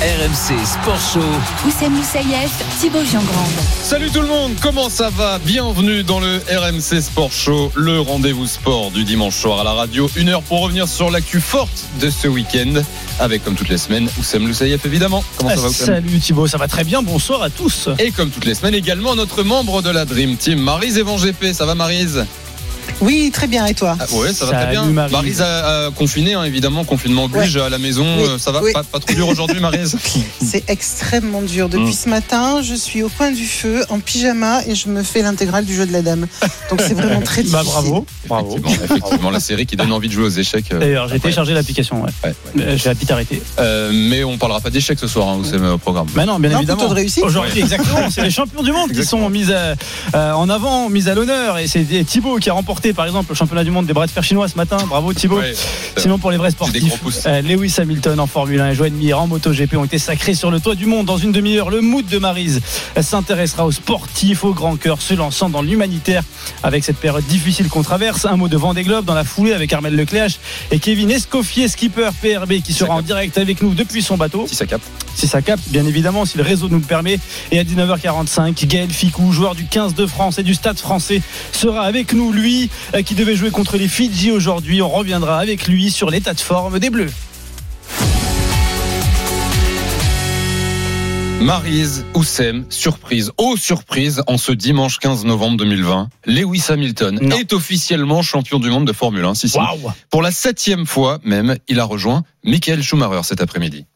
RMC Sport Show. Oussem Moussaïef, Thibaut Giangrande. Salut tout le monde, comment ça va? Bienvenue dans le RMC Sport Show, le rendez-vous sport du dimanche soir à la radio. Une heure pour revenir sur l'actu forte de ce week-end, avec comme toutes les semaines, Oussem Loussaïef évidemment. Comment ça va Oussem? Salut Thibaut, ça va très bien, bonsoir à tous. Et comme toutes les semaines également, notre membre de la Dream Team, Marise Evan GP. Ça va Marise Oui, très bien, et toi ah, Ouais, ça va Salut, très bien. Maryse. Maryse a, a confiné, hein, évidemment, confinement oblige à la maison. Oui. Euh, Ça va Oui. pas, pas trop dur aujourd'hui, Maryse C'est extrêmement dur. Depuis Mm. ce matin, je suis au coin du feu, en pyjama, et je me fais l'intégrale du jeu de la dame. Donc c'est vraiment très difficile. Bah bravo, bravo. Effectivement, effectivement, la série qui donne envie de jouer aux échecs. euh, D'ailleurs, j'ai téléchargé l'application, ouais. Ouais, Euh, J'ai vite arrêté. Euh, mais on parlera pas d'échecs ce soir, hein, Oussem, au programme. Bah non, bien Non, évidemment. plutôt de réussite. Aujourd'hui, exactement. C'est les champions du monde qui sont mis à- euh, en avant, mis à l'honneur. Et c'est Thibaut qui a remporté, par exemple, le championnat du monde des bras de fer chinois ce matin. Bravo Thibaut. Ouais. Sinon, pour les vrais des sportifs, euh, Lewis Hamilton en Formule 1 et Joan Mir en MotoGP ont été sacrés sur le toit du monde. Dans une demi-heure, le mood de Marise s'intéressera aux sportifs au grand cœur, se lançant dans l'humanitaire avec cette période difficile qu'on traverse. Un mot de Vendée Globe dans la foulée avec Armel Lecléache et Kevin Escoffier, skipper PRB, qui sera en direct avec nous depuis son bateau Si ça capte. si ça capte, bien évidemment, si le réseau nous le permet. Et à 19h45, Gaël Ficou, joueur du 15 de France et du Stade français, sera avec nous. Lui, euh, qui devait jouer contre les Fidji aujourd'hui, on reviendra avec lui sur l'état de forme des Bleus. Marise, Oussem, surprise, oh surprise, en ce dimanche 15 novembre 2020, Lewis Hamilton Non. est officiellement champion du monde de Formule 1. Si, si. Waouh Pour la septième fois même, il a rejoint Michael Schumacher cet après-midi.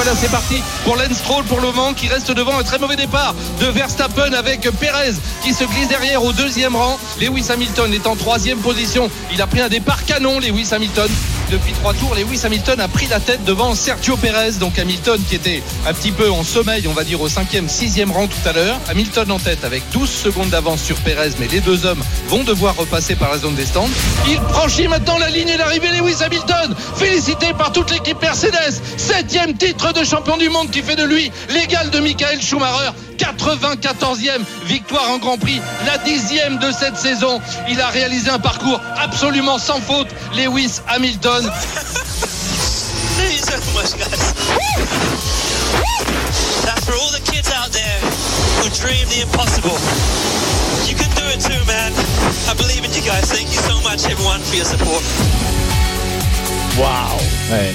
Voilà, c'est parti pour Lance pour le moment qui reste devant un très mauvais départ de Verstappen avec Perez qui se glisse derrière au deuxième rang. Lewis Hamilton est en troisième position. Il a pris un départ canon, Lewis Hamilton. Depuis trois tours, Lewis Hamilton a pris la tête devant Sergio Perez. Donc Hamilton qui était un petit peu en sommeil, on va dire au cinquième, sixième rang tout à l'heure. Hamilton en tête avec 12 secondes d'avance sur Perez, mais les deux hommes vont devoir repasser par la zone des stands. Il franchit maintenant la ligne d'arrivée Lewis Hamilton, félicité par toute l'équipe Mercedes. Septième titre de champion du monde qui fait de lui l'égal de Michael Schumacher. 94e victoire en Grand Prix, la dixième de cette saison. Il a réalisé un parcours absolument sans faute. Lewis Hamilton. Thank you so much, guys. That's for all the kids out there who dream the impossible. You can do it too, man. I believe in you guys. Thank you so much, everyone, for your support. Waouh Ouais.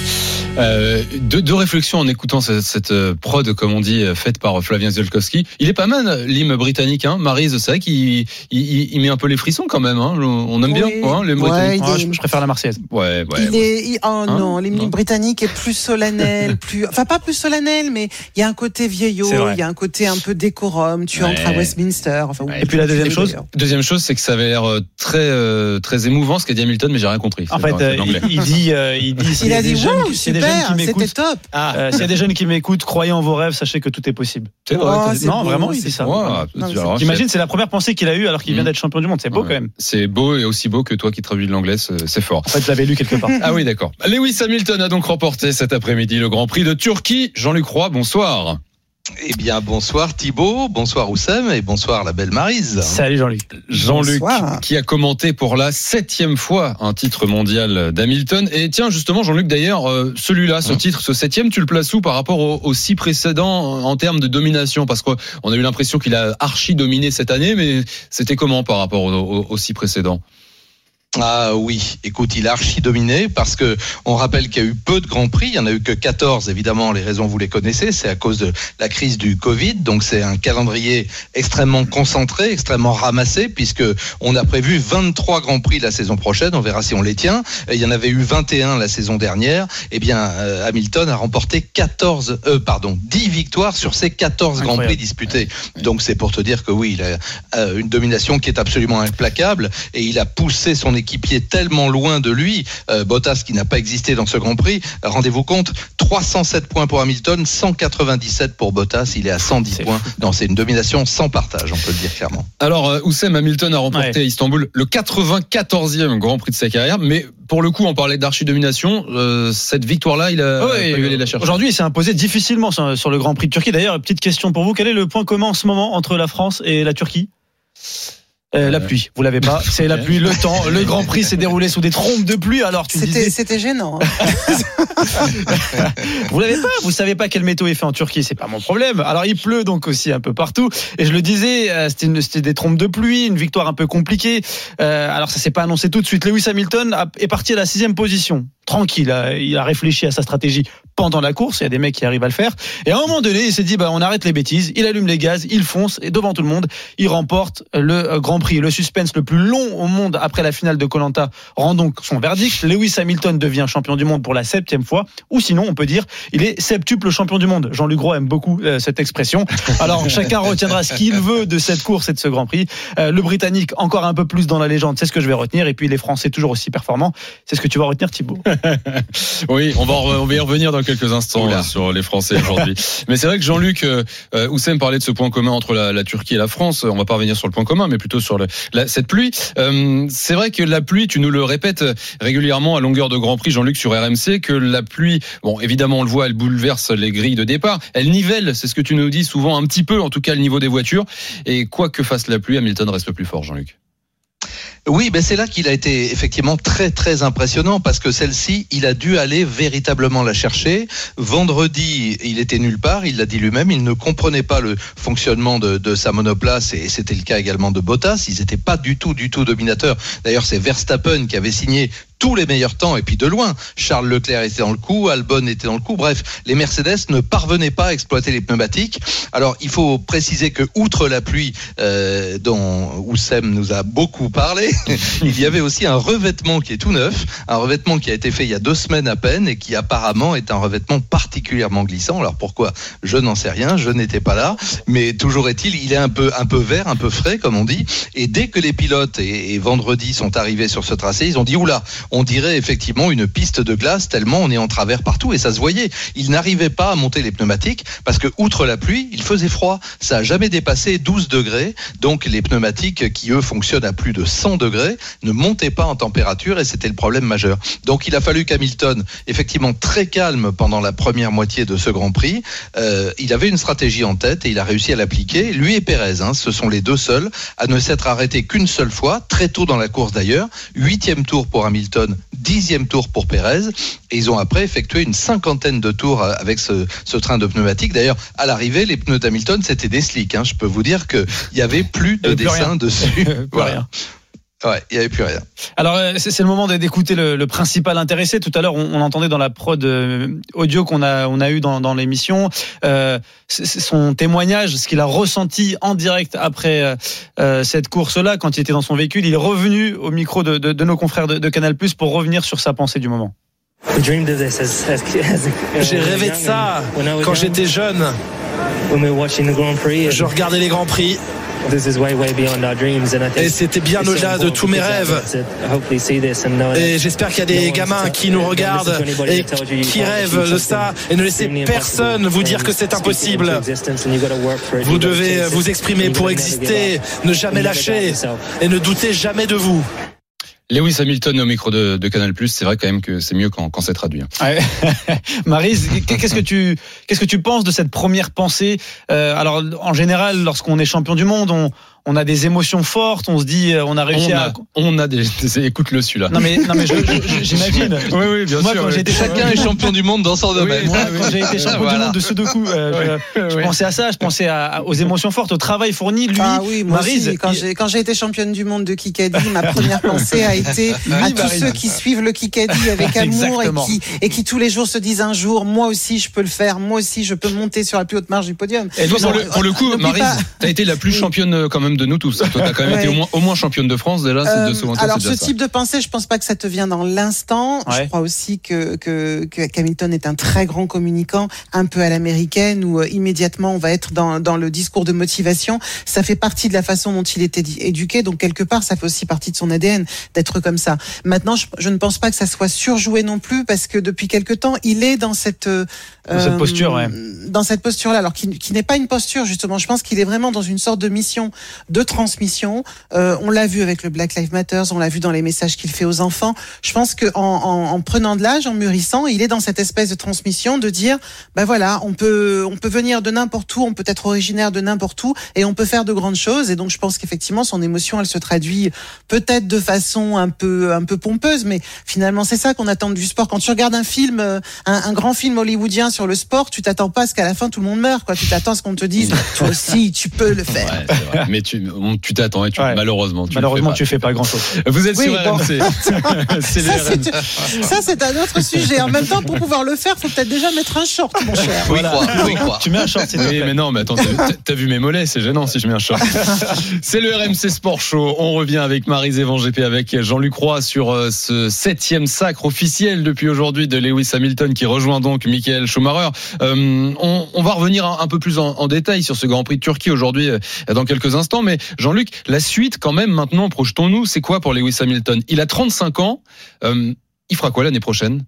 Euh, deux, deux réflexions en écoutant cette, cette, euh, prod, comme on dit, euh, faite par Flavien Ziolkowski. Il est pas mal, l'hymne britannique, hein. Maryse, c'est vrai qu'il il, il- il met un peu les frissons quand même. Hein. On aime bien, quoi, hein, les Ouais, Ah, est- je, je préfère la Marseillaise. Ouais, ouais. il ouais. est, il- oh Hein? non, l'hymne britannique est plus solennel, plus, enfin pas plus solennel, mais il y a un côté vieillot, il y a un côté un peu décorum. Tu Ouais. entres à Westminster. Enfin, Ouais. où Et puis la deuxième chose. Deuxième chose, c'est que ça avait l'air très, euh, très émouvant ce qu'a dit Hamilton, mais j'ai rien compris. En fait, euh, il, dit, euh, il dit, Il a des dit jeunes wow, qui- s'il y a des jeunes super, qui c'était top. Ah, euh, s'il y a des jeunes qui m'écoutent, croyez en vos rêves, sachez que tout est possible. c'est vrai. Oh, non, beau, vraiment, il c'est dit ça. mais alors, T'imagines, c'est la première pensée qu'il a eue alors qu'il vient Mm. d'être champion du monde. C'est beau Ouais. quand même. C'est beau et aussi beau que toi qui traduis de l'anglais, c'est c'est fort. En fait, je l'avais lu quelque part. Ah oui, d'accord. Lewis Hamilton a donc remporté cet après-midi le Grand Prix de Turquie. Jean-Luc Roy, bonsoir. Eh bien, bonsoir Thibaut, bonsoir Oussem et bonsoir la belle Marise. Salut Jean-Luc. Jean-Luc qui a commenté pour la septième fois un titre mondial d'Hamilton. Et tiens, justement, Jean-Luc, d'ailleurs, euh, celui-là, ce titre, ce septième, tu le places où par rapport aux, aux six précédents en termes de domination? Parce qu'on a eu l'impression qu'il a archi dominé cette année, mais c'était comment par rapport aux, aux- aux six précédents Ah oui, écoute, il a archi dominé parce que on rappelle qu'il y a eu peu de grands prix, il y en a eu que 14 évidemment, les raisons vous les connaissez, c'est à cause de la crise du Covid, donc c'est un calendrier extrêmement concentré, extrêmement ramassé puisque on a prévu 23 grands prix la saison prochaine, on verra si on les tient. Et il y en avait eu 21 la saison dernière. Eh bien euh, Hamilton a remporté 14 euh, pardon, 10 victoires sur ces 14 grands prix disputés. Donc c'est pour te dire que oui, il a euh, une domination qui est absolument implacable et il a poussé son équipe équipier tellement loin de lui, euh, Bottas qui n'a pas existé dans ce Grand Prix. Rendez-vous compte, 307 points pour Hamilton, 197 pour Bottas. Il est à 110 points. Non, c'est une domination sans partage, on peut le dire clairement. Alors, euh, Oussem Hamilton a remporté à Istanbul le 94e Grand Prix de sa carrière, mais pour le coup, on parlait d'archi-domination. euh, cette victoire-là, il a, Ouais, pas eu aller la chercher. Aujourd'hui, il s'est imposé difficilement sur, sur le Grand Prix de Turquie. D'ailleurs, petite question pour vous quel est le point commun en ce moment entre la France et la Turquie? Euh, la pluie, vous l'avez pas. C'est la pluie, le temps. Le Grand Prix s'est déroulé sous des trompes de pluie. Alors, tu C'était disais, c'était gênant. hein. vous l'avez pas. Vous savez pas quelle météo il fait en Turquie. C'est pas mon problème. Alors, il pleut donc aussi un peu partout. Et je le disais, euh, c'était une- c'était des trompes de pluie, une victoire un peu compliquée. Euh, alors, ça s'est pas annoncé tout de suite. Lewis Hamilton a- est parti à la sixième position. Tranquille. Il a réfléchi à sa stratégie pendant la course. Il y a des mecs qui arrivent à le faire. Et à un moment donné, il s'est dit, bah, on arrête les bêtises. Il allume les gaz, il fonce et devant tout le monde, il remporte le Grand Prix. Le suspense le plus long au monde après la finale de Colanta rend donc son verdict. Lewis Hamilton devient champion du monde pour la septième fois. Ou sinon, on peut dire, il est septuple champion du monde. Jean-Luc Gros aime beaucoup euh, cette expression. Alors, chacun retiendra ce qu'il veut de cette course et de ce Grand Prix. Euh, le Britannique, encore un peu plus dans la légende, c'est ce que je vais retenir. Et puis, les Français, toujours aussi performants. C'est ce que tu vas retenir, Thibaut. Oui, on va, on y revenir dans quelques instants là, sur les Français aujourd'hui. mais c'est vrai que Jean-Luc euh, euh, Oussem parlait de ce point commun entre la, la Turquie et la France. On va pas revenir sur le point commun, mais plutôt sur le, la- cette pluie. Euh, c'est vrai que la pluie, tu nous le répètes régulièrement à longueur de Grand Prix, Jean-Luc, sur RMC, que la pluie, bon, évidemment, on le voit, elle bouleverse les grilles de départ. Elle nivelle, c'est ce que tu nous dis souvent, un petit peu, en tout cas, le niveau des voitures. Et quoi que fasse la pluie, Hamilton reste le plus fort, Jean-Luc. Oui, ben c'est là qu'il a été effectivement très très impressionnant parce que celle-ci, il a dû aller véritablement la chercher. Vendredi, il était nulle part, il l'a dit lui-même, il ne comprenait pas le fonctionnement de, sa monoplace et c'était le cas également de Bottas. Ils n'étaient pas du tout du tout dominateurs. D'ailleurs, c'est Verstappen qui avait signé tous les meilleurs temps et puis de loin. Charles Leclerc était dans le coup, Albon était dans le coup. Bref, les Mercedes ne parvenaient pas à exploiter les pneumatiques. Alors, il faut préciser que outre la pluie euh, dont Oussem nous a beaucoup parlé, il y avait aussi un revêtement qui est tout neuf, un revêtement qui a été fait il y a deux semaines à peine et qui apparemment est un revêtement particulièrement glissant. Alors pourquoi? Je n'en sais rien, je n'étais pas là, mais toujours est-il, il est un peu un peu vert, un peu frais comme on dit. Et dès que les pilotes et, et vendredi sont arrivés sur ce tracé, ils ont dit oula, on dirait effectivement une piste de glace tellement on est en travers partout et ça se voyait. Ils n'arrivaient pas à monter les pneumatiques parce que outre la pluie, il faisait froid. Ça a jamais dépassé 12 degrés. Donc les pneumatiques qui eux fonctionnent à plus de 100 degrés ne montaient pas en température et c'était le problème majeur. Donc il a fallu qu'Hamilton, effectivement très calme pendant la première moitié de ce Grand Prix, euh, il avait une stratégie en tête et il a réussi à l'appliquer. Lui et Pérez, hein, ce sont les deux seuls à ne s'être arrêtés qu'une seule fois, très tôt dans la course d'ailleurs. Huitième tour pour Hamilton, dixième tour pour Pérez. Et ils ont après effectué une cinquantaine de tours euh, avec ce, ce train de pneumatiques. D'ailleurs, à l'arrivée, les pneus d'Hamilton, c'était des slicks. Hein. Je peux vous dire qu'il n'y avait plus Il y de avait plus dessin dessus. Plus Voilà. rien. Ouais, il n'y avait plus rien. Alors euh, c'est le moment d'écouter le, le principal intéressé. Tout à l'heure, on, on entendait dans la prod euh, audio qu'on a on a eu dans, dans l'émission euh, son témoignage, ce qu'il a ressenti en direct après euh, cette course-là, quand il était dans son véhicule. Il est revenu au micro de, de- de nos confrères de, de Canal+ pour revenir sur sa pensée du moment. J'ai rêvé de ça quand j'étais jeune. Je regardais les Grands Prix et c'était bien au-delà de tous mes rêves. Et j'espère qu'il y a des gamins qui nous regardent et qui rêvent de ça et ne laissez personne vous dire que c'est impossible. Vous devez vous exprimer pour exister, ne jamais lâcher et ne doutez jamais de vous. Lewis Hamilton au micro de, de Canal+, c'est vrai quand même que c'est mieux quand, quand c'est traduit. hein. Ouais. Maryse, qu'est-ce que tu qu'est-ce que tu penses de cette première pensée? Euh, Alors en général, lorsqu'on est champion du monde, on on a des émotions fortes, on se dit euh, on a réussi On à a, on a des, écoute-le celui-là. Non mais non mais je- je- j'imagine. Oui, oui, bien Moi, sûr. quand oui. j'ai été Chacun est champion du monde dans son domaine. Moi, quand j'ai été champion du monde de Sudoku, euh, je, je Oui. pensais à ça, je pensais à- aux émotions fortes, au travail fourni. Lui, Ah oui, moi Maryse, aussi, quand il- j'ai été championne du monde de Kikadi, ma première pensée a été à tous Maryse. ceux qui suivent le Kikadi avec amour et qui et qui tous les jours se disent un jour, moi aussi je peux le faire, moi aussi je peux monter sur la plus haute marge du podium. Et Toi, pour, le, pour le coup, pas- t'as été la plus championne euh, quand même même de nous tous. Toi, t'as quand même été au moins, au moins championne de France déjà. Euh, de alors ce déjà ça. type de pensée, je pense pas que ça te vient dans l'instant. Ouais. Je crois aussi que, que, que Hamilton est un très grand communicant, un peu à l'américaine, où euh, immédiatement on va être dans, dans le discours de motivation. Ça fait partie de la façon dont il était éduqué, donc quelque part ça fait aussi partie de son ADN d'être comme ça. Maintenant, je, je ne pense pas que ça soit surjoué non plus, parce que depuis quelque temps, il est dans cette euh, Dans cette posture, ouais. dans cette posture-là, alors qui, qui n'est pas une posture justement. Je pense qu'il est vraiment dans une sorte de mission de transmission. Euh, on l'a vu avec le Black Lives Matter, on l'a vu dans les messages qu'il fait aux enfants. Je pense que en, en, en prenant de l'âge, en mûrissant, il est dans cette espèce de transmission de dire, ben voilà, on peut on peut venir de n'importe où, on peut être originaire de n'importe où, et on peut faire de grandes choses. Et donc je pense qu'effectivement son émotion, elle se traduit peut-être de façon un peu un peu pompeuse, mais finalement c'est ça qu'on attend du sport. Quand tu regardes un film, euh, un, un grand film hollywoodien sur le sport, tu t'attends pas à ce qu'à la fin tout le monde meure, quoi. Tu t'attends à ce qu'on te dise, toi aussi, tu peux le faire. Ouais, c'est vrai. Mais tu, on- tu t'attends et tu, Ouais. malheureusement, tu Malheureusement, tu fais fais pas grand chose. Vous êtes Oui, sur bon. RMC. Ça, c'est, ça, c'est un autre sujet. En même temps, pour pouvoir le faire, faut peut-être déjà mettre un short, mon cher. Oui, quoi. Tu mets un short, c'est Oui, mais non, mais attends, t'as- t'as vu mes mollets, c'est gênant si je mets un short. C'est le RMC Sport Show. On revient avec Marie Zévan GP avec Jean-Luc Roy sur euh, ce septième sacre officiel depuis aujourd'hui de Lewis Hamilton qui rejoint donc Michael Schumacher. Euh, on, va revenir un, peu plus en, en détail sur ce Grand Prix de Turquie aujourd'hui euh, dans quelques instants. Mais Jean-Luc, la suite quand même maintenant, projetons-nous, c'est quoi pour Lewis Hamilton? Il a 35 ans. Euh, il fera quoi l'année prochaine?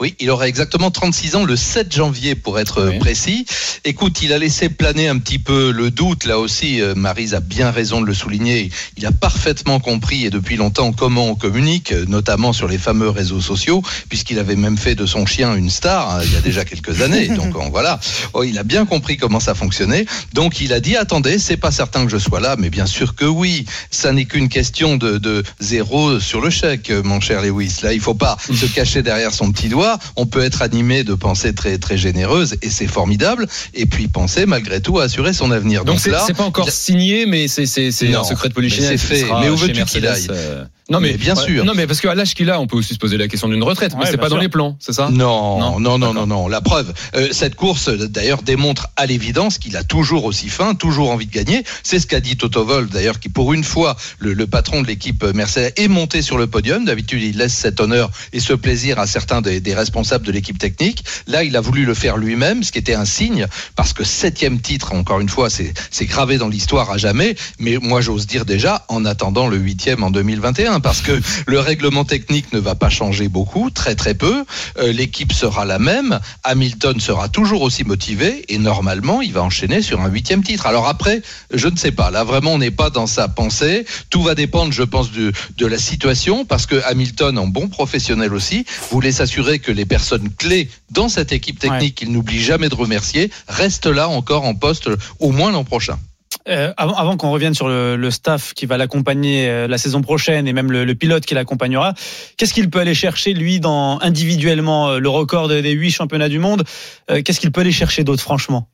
Oui, il aura exactement 36 ans le 7 janvier pour être Oui. précis. Écoute, il a laissé planer un petit peu le doute là aussi. euh, Maryse a bien raison de le souligner. Il a parfaitement compris et depuis longtemps comment on communique, euh, notamment sur les fameux réseaux sociaux, puisqu'il avait même fait de son chien une star hein, il y a déjà quelques années. Donc on- voilà, Oh, il a bien compris comment ça fonctionnait. Donc il a dit attendez, c'est pas certain que je sois là, mais bien sûr que oui. Ça n'est qu'une question de, de zéro sur le chèque, euh, mon cher Lewis. Là, il faut pas se cacher derrière son petit doigt. On peut être animé de pensées très très généreuses et c'est formidable. Et puis penser malgré tout à assurer son avenir. Donc c'est là, c'est pas encore a- signé, mais c'est un secret de polichinelle. c'est fait. Mais où veux-tu qu'il aille euh, Non mais, Mais bien ouais, sûr. Non mais parce qu'à l'âge qu'il a, on peut aussi se poser la question d'une retraite, mais Ouais, c'est pas dans les plans, c'est ça? Non, Non, non, non, non, La preuve, euh, cette course d'ailleurs démontre à l'évidence qu'il a toujours aussi faim, toujours envie de gagner. C'est ce qu'a dit Toto Wolff d'ailleurs, qui pour une fois, le, le patron de l'équipe euh, Mercedes est monté sur le podium. D'habitude, il laisse cet honneur et ce plaisir à certains des, des responsables de l'équipe technique. Là, il a voulu le faire lui-même, ce qui était un signe, parce que septième titre, encore une fois, c'est c'est gravé dans l'histoire à jamais. Mais moi, j'ose dire déjà, en attendant le huitième en 2021, parce que le règlement technique ne va pas changer beaucoup, très très peu. Euh, L'équipe sera la même. Hamilton sera toujours aussi motivé et normalement, il va enchaîner sur un huitième titre. Alors après, je ne sais pas. Là, vraiment, on n'est pas dans sa pensée. Tout va dépendre, je pense, de, de la situation parce que Hamilton, en bon professionnel aussi, voulait s'assurer que les personnes clés dans cette équipe technique, qu'il n'oublie jamais de remercier, restent là encore en poste au moins l'an prochain. Euh, avant avant qu'on revienne sur le, le staff qui va l'accompagner euh, la saison prochaine et même le, le pilote qui l'accompagnera, qu'est-ce qu'il peut aller chercher lui dans individuellement euh, le record des huit championnats du monde? Euh, Qu'est-ce qu'il peut aller chercher d'autre franchement?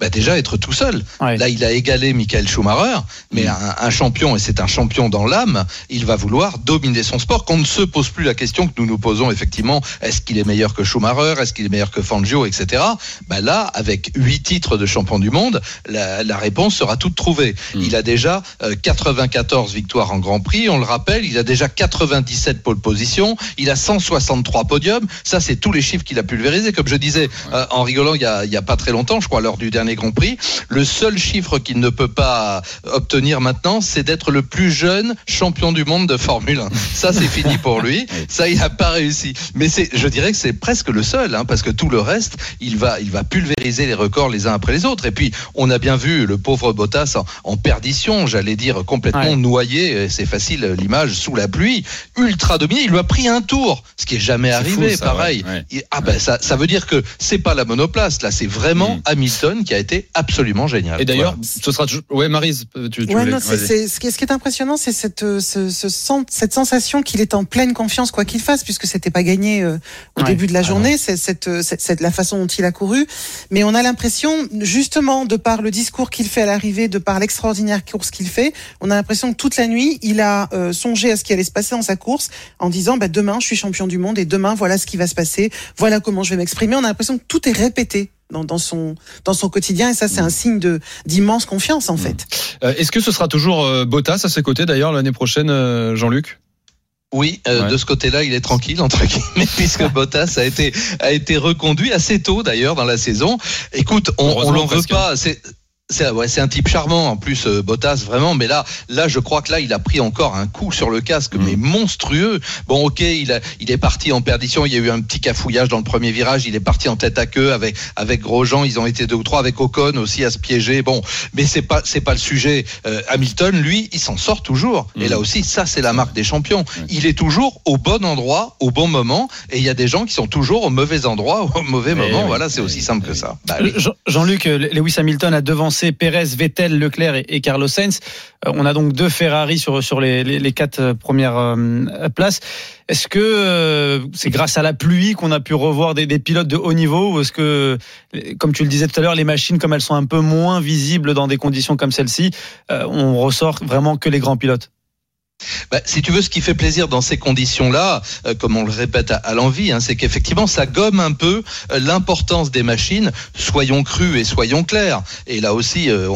Bah déjà être tout seul. Ouais. Là, il a égalé Michael Schumacher, mais un, un champion, et c'est un champion dans l'âme, il va vouloir dominer son sport, qu'on ne se pose plus la question que nous nous posons effectivement, est-ce qu'il est meilleur que Schumacher, est-ce qu'il est meilleur que Fangio, etc. Bah là, avec huit titres de champion du monde, la, la réponse sera toute trouvée. Il a déjà euh, 94 victoires en Grand Prix, on le rappelle, il a déjà 97 pole positions, il a 163 podiums, ça c'est tous les chiffres qu'il a pulvérisés, comme je disais euh, en rigolant il y, a, il y a pas très longtemps, je crois, lors du dernier Grand Prix, le seul chiffre qu'il ne peut pas obtenir maintenant, c'est d'être le plus jeune champion du monde de Formule 1. Ça, c'est fini pour lui. Ça, il n'a pas réussi. Mais c'est, je dirais que c'est presque le seul, hein, parce que tout le reste, il va, il va pulvériser les records les uns après les autres. Et puis, on a bien vu le pauvre Bottas en, en perdition, j'allais dire complètement Ouais. noyé. C'est facile, l'image sous la pluie, ultra dominé. Il lui a pris un tour, ce qui est jamais C'est arrivé. fou, ça, pareil. ouais, ouais. Et- ah ben ça, ça veut dire que c'est pas la monoplace là, c'est vraiment Mm. Hamilton qui a été absolument génial. Et d'ailleurs, ce sera toujours. Ouais, Marise, tu, tu Ouais, voulais- non, c'est, ce, qui est, ce qui est impressionnant, c'est cette, euh, ce, ce cette sensation qu'il est en pleine confiance, quoi qu'il fasse, puisque c'était pas gagné euh, au Ouais. début de la Ah journée, c'est cette, euh, cette, cette- la façon dont il a couru. Mais on a l'impression, justement, de par le discours qu'il fait à l'arrivée, de par l'extraordinaire course qu'il fait, on a l'impression que toute la nuit, il a euh, songé à ce qui allait se passer dans sa course, en disant, bah, demain, je suis champion du monde, et demain, voilà ce qui va se passer, voilà comment je vais m'exprimer. On a l'impression que tout est répété dans, dans son dans son quotidien et ça c'est un signe de d'immense confiance en fait. Euh, Est-ce que ce sera toujours euh, Bottas à ses côtés d'ailleurs l'année prochaine, euh, Jean-Luc? Oui, euh, Ouais. de ce côté-là, il est tranquille entre guillemets puisque Bottas a été a été reconduit assez tôt d'ailleurs dans la saison. Écoute, on, on l'en veut pas. C'est c'est ouais, un type charmant en plus euh, Bottas vraiment mais là là je crois que là il a pris encore un coup sur le casque Mm. mais monstrueux. Bon OK, il a il est parti en perdition, il y a eu un petit cafouillage dans le premier virage, il est parti en tête à queue avec avec Grosjean, ils ont été deux ou trois avec Ocon aussi à se piéger. Bon, mais c'est pas c'est pas le sujet. Euh, Hamilton lui, il s'en sort toujours et Mm. là aussi ça c'est la marque des champions. Il est toujours au bon endroit au bon moment et il y a des gens qui sont toujours au mauvais endroit au mauvais moment. oui. Voilà, c'est aussi simple que ça. Bah oui. Jean- Jean-Luc, euh, Lewis Hamilton a devancé Pérez, Vettel, Leclerc et, Carlos Sainz. Euh, On a donc deux Ferrari sur, sur les, quatre euh, premières euh, places. Est-ce que c'est grâce à la pluie qu'on a pu revoir des, des pilotes de haut niveau ou est-ce que, comme tu le disais tout à l'heure, les machines, comme elles sont un peu moins visibles dans des conditions comme celle-ci, on ressort vraiment que les grands pilotes? Bah, si tu veux, ce qui fait plaisir dans ces conditions-là, euh, comme on le répète à, l'envie, hein, c'est qu'effectivement, ça gomme un peu euh, l'importance des machines. Soyons crus et soyons clairs. Et là aussi, euh,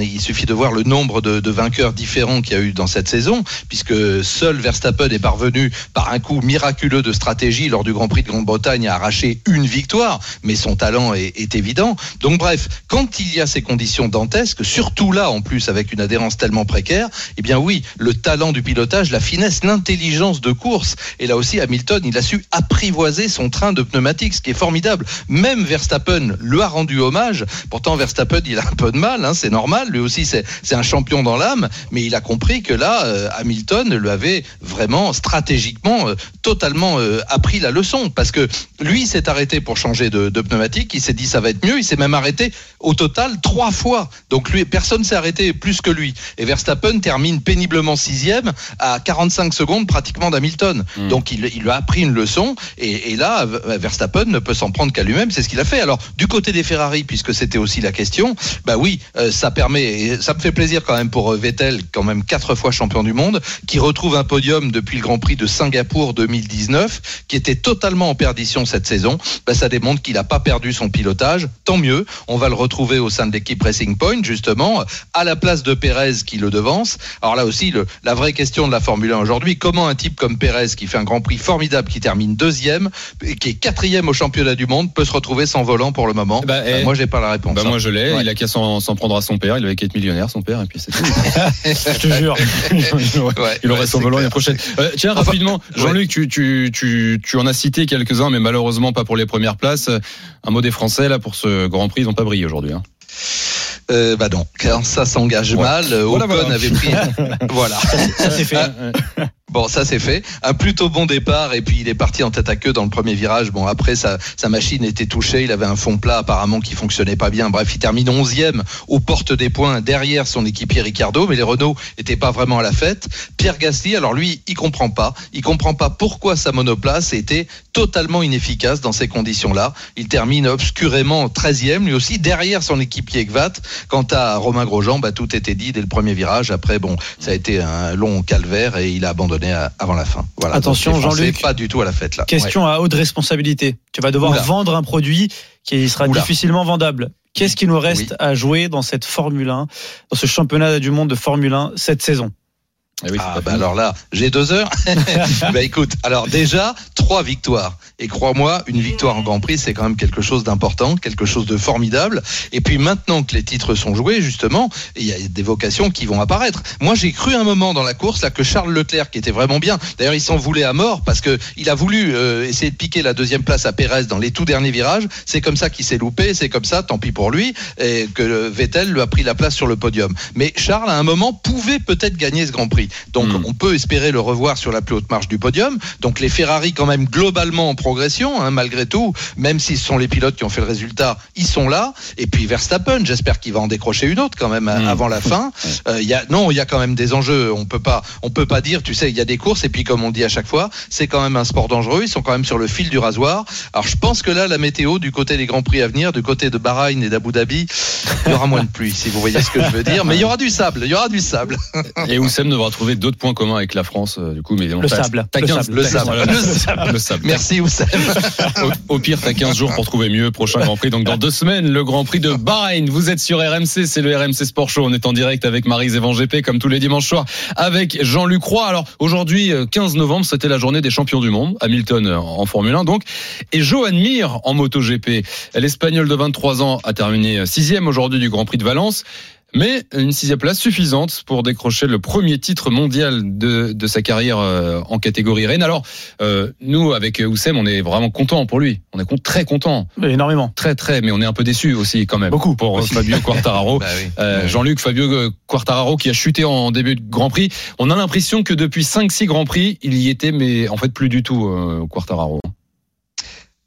il suffit de voir le nombre de, de vainqueurs différents qu'il y a eu dans cette saison, puisque seul Verstappen est parvenu par un coup miraculeux de stratégie lors du Grand Prix de Grande-Bretagne à arracher une victoire, mais son talent est, est évident. Donc bref, quand il y a ces conditions dantesques, surtout là en plus avec une adhérence tellement précaire, eh bien oui, le talent du pilotage, la finesse, l'intelligence de course. Et là aussi, Hamilton, il a su apprivoiser son train de pneumatiques, ce qui est formidable. Même Verstappen lui a rendu hommage. Pourtant, Verstappen, il a un peu de mal, hein, c'est normal. Lui aussi, c'est un champion dans l'âme. Mais il a compris que là, euh, Hamilton lui avait vraiment stratégiquement euh, totalement euh, appris la leçon. Parce que lui, s'est arrêté pour changer de, de pneumatique. Il s'est dit, ça va être mieux. Il s'est même arrêté au total trois fois. Donc lui, personne s'est arrêté plus que lui. Et Verstappen termine péniblement sixième à 45 secondes pratiquement d'Hamilton. Mm. Donc il, il lui a appris une leçon. Et, et là, Verstappen ne peut s'en prendre qu'à lui-même. C'est ce qu'il a fait. Alors du côté des Ferrari, puisque c'était aussi la question, bah oui, euh, ça permet. Et ça me fait plaisir quand même pour euh, Vettel, quand même quatre fois champion du monde, qui retrouve un podium depuis le Grand Prix de Singapour 2019, qui était totalement en perdition cette saison. Bah, ça démontre qu'il n'a pas perdu son pilotage. Tant mieux. On va le retrouver au sein de l'équipe Racing Point, justement, à la place de Pérez qui le devance. Alors là aussi, le, la vraie question de la Formule 1 aujourd'hui, comment un type comme Pérez, qui fait un Grand Prix formidable, qui termine deuxième, et qui est quatrième au championnat du monde, peut se retrouver sans volant pour le moment Bah, eh, Bah, Moi, j'ai pas la réponse. Bah hein. moi je l'ai, Ouais. il a qu'à s'en prendre à son père, il avait qu'à être millionnaire son père et puis c'est tout. Je te jure. il aurait, Ouais, il aurait ouais, son volant l'année prochaine. Euh, tiens Enfin, rapidement, Jean-Luc, tu, tu, tu, tu en as cité quelques-uns mais malheureusement pas pour les premières places. Un mot des Français là pour ce Grand Prix, ils n'ont pas brillé aujourd'hui. Hein. Euh, bah non, quand ça s'engage Ouais. mal. euh, Voilà, Ocon voilà. avait pris. voilà. Ça c'est fait. Bon, ça c'est fait. Un plutôt bon départ et puis il est parti en tête à queue dans le premier virage. Bon, après sa, machine était touchée, il avait un fond plat apparemment qui fonctionnait pas bien. Bref, il termine 11e aux portes des points derrière son équipier Ricardo, mais les Renault n'étaient pas vraiment à la fête. Pierre Gasly, alors lui, il comprend pas. Il comprend pas pourquoi sa monoplace était totalement inefficace dans ces conditions-là. Il termine obscurément 13e, lui aussi derrière son équipier Gvat. Quant à Romain Grosjean, bah, tout était dit dès le premier virage. Après, bon, ça a été un long calvaire et il a abandonné à- avant la fin. Voilà. Attention, Jean-Luc. Pas du tout à la fête là. Question à haute responsabilité. Tu vas devoir Oula. vendre un produit qui sera Oula. difficilement vendable. Qu'est-ce qui nous reste Oui. à jouer dans cette Formule 1, dans ce championnat du monde de Formule 1 cette saison? Eh oui, Ah bah alors là, j'ai deux heures. bah écoute, alors déjà trois victoires. Et crois-moi, une victoire en Grand Prix, c'est quand même quelque chose d'important, quelque chose de formidable. Et puis maintenant que les titres sont joués, justement, il y a des vocations qui vont apparaître. Moi, j'ai cru un moment dans la course là que Charles Leclerc, qui était vraiment bien. D'ailleurs, il s'en voulait à mort parce que il a voulu euh, essayer de piquer la deuxième place à Pérez dans les tout derniers virages. C'est comme ça qu'il s'est loupé. C'est comme ça, tant pis pour lui, et que Vettel lui a pris la place sur le podium. Mais Charles, à un moment, pouvait peut-être gagner ce Grand Prix. Donc, Mm. on peut espérer le revoir sur la plus haute marche du podium. Donc, les Ferrari, quand même, globalement en progression, hein, malgré tout, même si ce sont les pilotes qui ont fait le résultat, ils sont là. Et puis, Verstappen, j'espère qu'il va en décrocher une autre quand même Mm. avant la fin. Euh, il y a, non, il y a quand même des enjeux. On peut pas, on peut pas dire, tu sais, il y a des courses et puis comme on dit à chaque fois, c'est quand même un sport dangereux. Ils sont quand même sur le fil du rasoir. Alors, je pense que là, la météo du côté des grands prix à venir, du côté de Bahreïn et d'Abu Dhabi, il y aura moins de pluie, si vous voyez ce que je veux dire. Mais il y aura du sable. Il y aura du sable. Et Oussem devra trouver d'autres points communs avec la France, euh, du coup, mais Le sable. Le 15, sable. Le sable. Voilà, Le sable. Le sable. Merci Oussem. Au, au pire, t'as 15 jours pour trouver mieux. Prochain Grand Prix. Donc, dans deux semaines, le Grand Prix de Bahreïn. Vous êtes sur RMC. C'est le RMC Sport Show. On est en direct avec Marise Evan GP, comme tous les dimanches soirs, avec Jean-Luc Roy. Alors, aujourd'hui, euh, 15 novembre, c'était la journée des champions du monde. Hamilton euh, en Formule 1, donc. Et Johan Mir en MotoGP. L'Espagnol de 23 ans a terminé euh, sixième aujourd'hui du Grand Prix de Valence. Mais une sixième place suffisante pour décrocher le premier titre mondial de, de sa carrière euh, en catégorie reine. Alors, euh, nous, avec Oussem, on est vraiment content pour lui. On est con- très content. Énormément. Très, très, mais on est un peu déçu aussi quand même. Beaucoup. Pour euh, Fabio Quartararo. Bah oui. Euh, Jean-Luc Fabio euh, Quartararo qui a chuté en début de Grand Prix. On a l'impression que depuis 5-6 Grands Prix, il y était, mais en fait plus du tout, euh, Quartararo.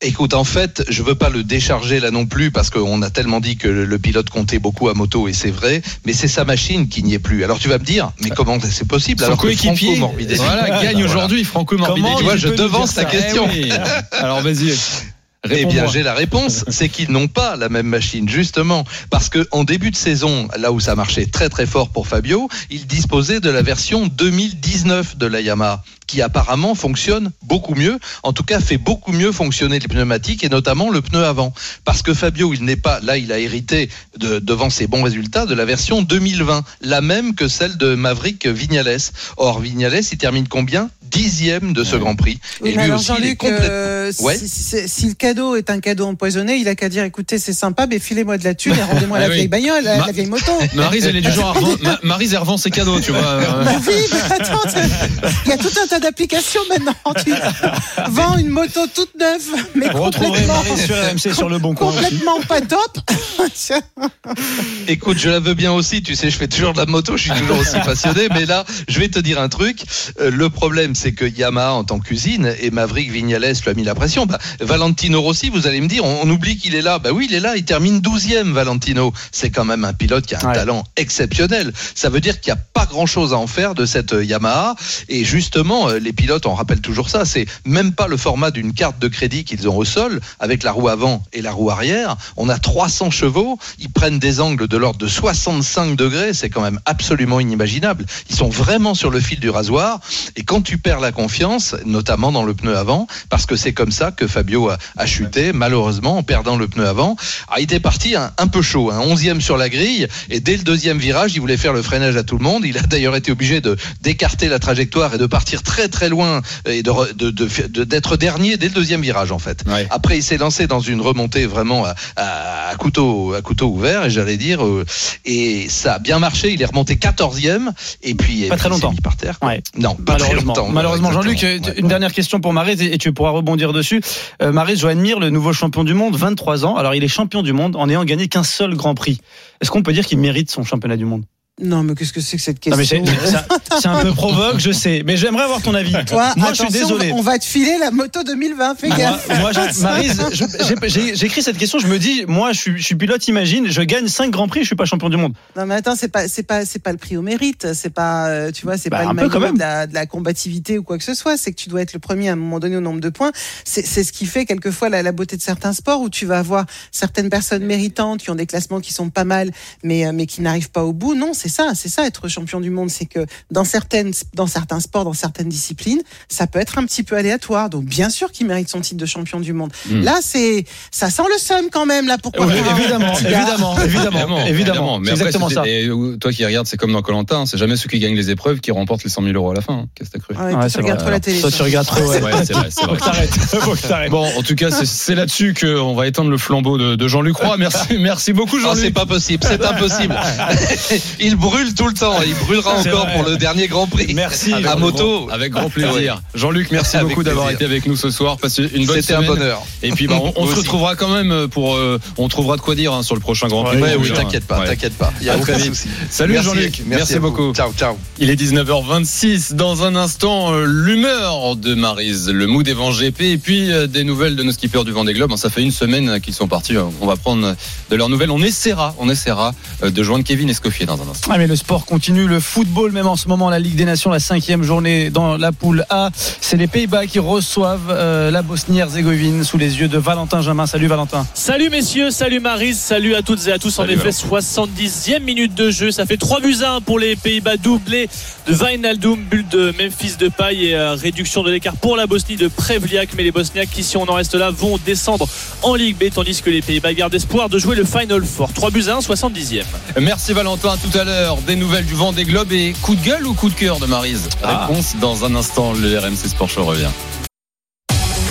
Écoute, en fait, je veux pas le décharger là non plus parce qu'on a tellement dit que le, pilote comptait beaucoup à moto et c'est vrai, mais c'est sa machine qui n'y est plus. Alors tu vas me dire, mais comment c'est possible Son alors que coéquipier, Franco Morbidelli- voilà, gagne Voilà. aujourd'hui Franco Morbidelli. Comment Tu vois, je devance ta question. Eh oui. Alors vas-y. Eh bien, j'ai la réponse, c'est qu'ils n'ont pas la même machine, justement, parce que en début de saison, là où ça marchait très très fort pour Fabio, il disposait de la version 2019 de la Yamaha, qui apparemment fonctionne beaucoup mieux, en tout cas fait beaucoup mieux fonctionner les pneumatiques et notamment le pneu avant, parce que Fabio, il n'est pas, là, il a hérité de, devant ses bons résultats de la version 2020, la même que celle de Maverick Vignales. Or, Vignales, il termine combien? Dixième de ce Grand Prix. Oui, et lui alors aussi, il est Jean-Luc, complètement. euh, Ouais. si, si- si le cadeau est un cadeau empoisonné, il a qu'à dire écoutez, c'est sympa, mais filez-moi de la thune et rendez-moi la Ah oui. vieille bagnole, la, Ma- la vieille moto. Maryse, elle est du genre à revendre, Ma- Maryse, elle revend ses cadeaux, tu vois. euh. Bah oui, mais attends, il y a tout un tas d'applications maintenant. Tu vends une moto toute neuve, mais Vous complètement, Marie sur RMC sur le bon coin aussi. complètement pas top. Écoute, je la veux bien aussi. Tu sais, je fais toujours de la moto, je suis toujours aussi passionné. Mais là, je vais te dire un truc. Euh, le problème, c'est que Yamaha en tant qu'usine et Maverick Vignales lui a mis la pression. Bah, Valentino Rossi, vous allez me dire, on, on oublie qu'il est là. Bah oui, il est là. Il termine 12e, Valentino. C'est quand même un pilote qui a un Ouais. talent exceptionnel. Ça veut dire qu'il n'y a pas grand chose à en faire de cette Yamaha. Et justement, euh, les pilotes, on rappelle toujours ça. C'est même pas le format d'une carte de crédit qu'ils ont au sol avec la roue avant et la roue arrière. On a 300 chevaux. Ils prennent des angles de l'ordre de 65 degrés. C'est quand même absolument inimaginable. Ils sont vraiment sur le fil du rasoir. Et quand tu perds la confiance, notamment dans le pneu avant, parce que c'est comme ça que Fabio a, a chuté, malheureusement, en perdant le pneu avant. Il était parti un, peu chaud, un 11e sur la grille. Et dès le deuxième virage, il voulait faire le freinage à tout le monde. Il a d'ailleurs été obligé de d'écarter la trajectoire et de partir très très loin et re- de- de- de- d'être dernier dès le deuxième virage en fait. Ouais. Après, il s'est lancé dans une remontée vraiment à, à- à couteau, à couteau ouvert, et j'allais dire, euh, et ça a bien marché. Il est remonté 14e, et puis et Pas puis très longtemps. mis par terre. Ouais. Non, pas très Malheureusement, longtemps. malheureusement Jean-Luc, euh, une dernière question pour Marise et et tu pourras rebondir dessus. Euh, Marise, Johan Mir, le nouveau champion du monde, 23 ans. Alors, il est champion du monde en n'ayant gagné qu'un seul Grand Prix. Est-ce qu'on peut dire qu'il mérite son championnat du monde? Non, mais qu'est-ce que c'est que cette Non, mais question c'est un peu provoque, je sais. Mais j'aimerais avoir ton avis. Toi, Moi, je suis désolé. on va te filer la moto 2020, fais Moi, gaffe. moi, j'ai- j'ai- j'écris cette question, je me dis, moi, je suis, je suis pilote, imagine, je gagne 5 grands prix, je suis pas champion du monde. Non mais attends, c'est pas c'est pas c'est pas le prix au mérite, c'est pas euh, tu vois, c'est Bah, pas le maillot de la, de la combativité ou quoi que ce soit, c'est que tu dois être le premier à un moment donné au nombre de points. C'est c'est ce qui fait quelquefois la, la beauté de certains sports où tu vas avoir certaines personnes méritantes qui ont des classements qui sont pas mal mais euh, mais qui n'arrivent pas au bout. Non, c'est ça, c'est ça être champion du monde, c'est que dans certaines dans certains sports, dans certaines disciplines, ça peut être un petit peu aléatoire. Donc bien sûr qu'il mérite son titre de champion du monde. Mm. Là, c'est ça sent le seum quand même là pourquoi Oui, un évidemment, évidemment, évidemment, évidemment, Mais C'est après, exactement c'est- ça. et, toi qui regardes, c'est comme dans Colantin, c'est jamais ceux qui gagnent les épreuves qui remportent les 100 000 euros à la fin. hein. Qu'est-ce que t'as cru? Ouais, tu c'est regardes trop la télé. Toi, ça. tu regardes trop, ouais. Ouais, c'est vrai, c'est Faut vrai. que t'arrêtes. Faut que t'arrêtes. Bon, en tout cas, c'est- c'est là-dessus qu'on va éteindre le flambeau de, de Jean-Luc Roy. Merci, merci beaucoup, Ah, c'est Jean-Luc. pas possible, c'est impossible. il brûle tout le temps, il brûlera encore vrai. pour le dernier Grand Prix. Merci. À moto. Avec grand plaisir. Jean-Luc, merci Avec beaucoup d'avoir été avec nous ce soir. Passez une bonne C'était un bonheur. Et puis, bah, on, se retrouvera quand même pour. euh, on trouvera de quoi dire hein, sur le prochain Grand Prix. Ouais, Oui, oui, hein. t'inquiète pas, Ouais. t'inquiète pas. Il y a aucun souci. Salut Jean-Luc. Merci, beaucoup. Ciao, ciao. Il est 19h26. Dans un instant, euh, l'humeur de Marise, le mood des GP et puis euh, des nouvelles de nos skippers du Vendée Globe. Ça fait une semaine qu'ils sont partis. On va prendre de leurs nouvelles. On essaiera, on essaiera de joindre Kevin Escoffier dans un instant. Ah mais le sport continue, le football même en ce moment, la Ligue des Nations, la cinquième journée dans la poule A. C'est les Pays-Bas qui reçoivent euh, la Bosnie-Herzégovine sous les yeux de Valentin Jamin. Salut Valentin. Salut messieurs, salut Marise, salut à toutes et à tous. Salut, en effet, 70e minute de jeu, ça fait 3 buts à 1 pour les Pays-Bas, doublé de Wijnaldum, but de Memphis de paille et euh, réduction de l'écart pour la Bosnie de Prevliak. Mais les Bosniaques qui, si on en reste là, vont descendre en Ligue B, tandis que les Pays-Bas gardent espoir de jouer le Final Four. 3 buts à 1, 70e. Merci Valentin, à tout à l'heure. Des nouvelles du vent des globes et coup de gueule ou coup de cœur de Marise Ah. Réponse dans un instant, le RMC Sport Show revient.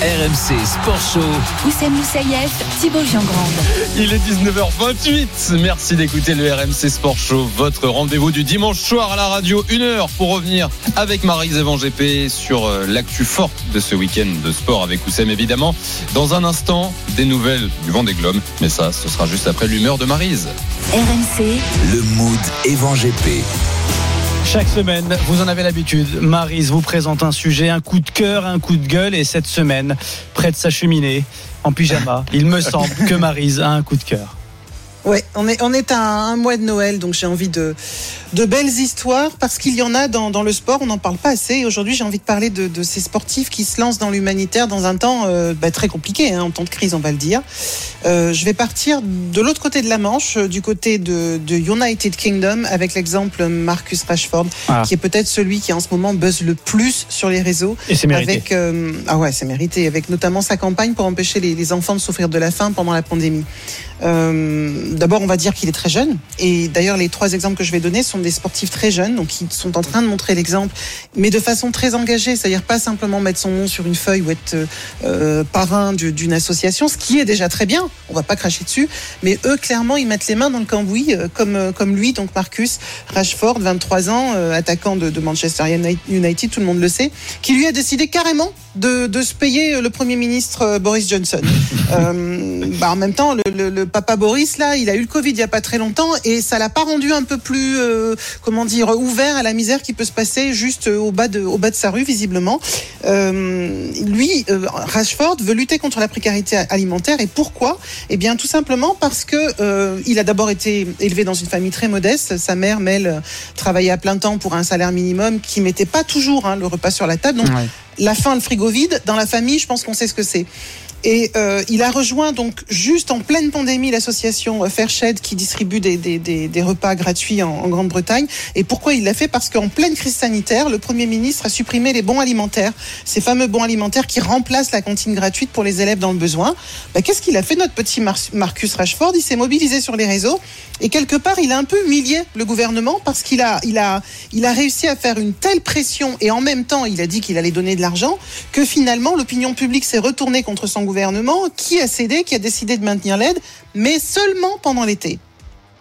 RMC Sport Show. Oussem Moussaïef, Thibaut Jean-Grande. Il est 19h28. Merci d'écouter le RMC Sport Show, votre rendez-vous du dimanche soir à la radio. Une heure pour revenir avec GP sur euh, l'actu forte de ce week-end de sport avec Oussem évidemment. Dans un instant, des nouvelles du vent des globes. Mais ça, ce sera juste après l'humeur de Marise. RMC, Le mood Evan GP. Chaque semaine, vous en avez l'habitude, Marise vous présente un sujet, un coup de cœur, un coup de gueule. Et cette semaine, près de sa cheminée, en pyjama, il me semble que Marise a un coup de cœur. Ouais, on est, on est à un mois de Noël, donc j'ai envie de, de belles histoires parce qu'il y en a dans, dans le sport, on n'en parle pas assez. Et Aujourd'hui, j'ai envie de parler de, de ces sportifs qui se lancent dans l'humanitaire dans un temps euh, bah, très compliqué, hein, en temps de crise, on va le dire. Euh, je vais partir de l'autre côté de la Manche, euh, du côté de, de United Kingdom, avec l'exemple Marcus Rashford, Ah. qui est peut-être celui qui en ce moment buzz le plus sur les réseaux. Et c'est mérité. Avec, euh, ah ouais, c'est mérité. Avec notamment sa campagne pour empêcher les, les enfants de souffrir de la faim pendant la pandémie. Euh, D'abord, on va dire qu'il est très jeune. Et d'ailleurs, les trois exemples que je vais donner sont des sportifs très jeunes, donc qui sont en train de montrer l'exemple, mais de façon très engagée. C'est-à-dire pas simplement mettre son nom sur une feuille ou être euh, parrain du- d'une association, ce qui est déjà très bien. On va pas cracher dessus. Mais eux, clairement, ils mettent les mains dans le cambouis, euh, comme, euh, comme lui, donc Marcus Rashford, 23 ans, attaquant de Manchester United, tout le monde le sait, qui lui a décidé carrément de, de se payer le Premier ministre euh, Boris Johnson. Euh, bah, en même temps, le, le- le papa Boris, là, il a eu le Covid il y a pas très longtemps et ça l'a pas rendu un peu plus, euh, comment dire, ouvert à la misère qui peut se passer juste au bas de, au bas de sa rue, visiblement. Euh, lui, Rashford, veut lutter contre la précarité alimentaire et pourquoi? Eh bien, tout simplement parce que il a d'abord été élevé dans une famille très modeste. Sa mère, Mel, travaillait à plein temps pour un salaire minimum qui mettait pas toujours hein, le repas sur la table. Donc, Ouais. La faim, le frigo vide, dans la famille, je pense qu'on sait ce que c'est. Et euh, il a rejoint donc juste en pleine pandémie l'association euh, Fairshed qui distribue des, des, des, des repas gratuits en, en Grande-Bretagne. Et pourquoi il l'a fait? Parce qu'en pleine crise sanitaire, le Premier ministre a supprimé les bons alimentaires, ces fameux bons alimentaires qui remplacent la cantine gratuite pour les élèves dans le besoin. Bah, Qu'est-ce qu'il a fait notre petit Mar- Marcus Rashford? Il s'est mobilisé sur les réseaux et quelque part il a un peu humilié le gouvernement parce qu'il a, il a, il a réussi à faire une telle pression et en même temps il a dit qu'il allait donner de l'argent que finalement l'opinion publique s'est retournée contre son gouvernement qui a cédé, qui a décidé de maintenir l'aide, mais seulement pendant l'été.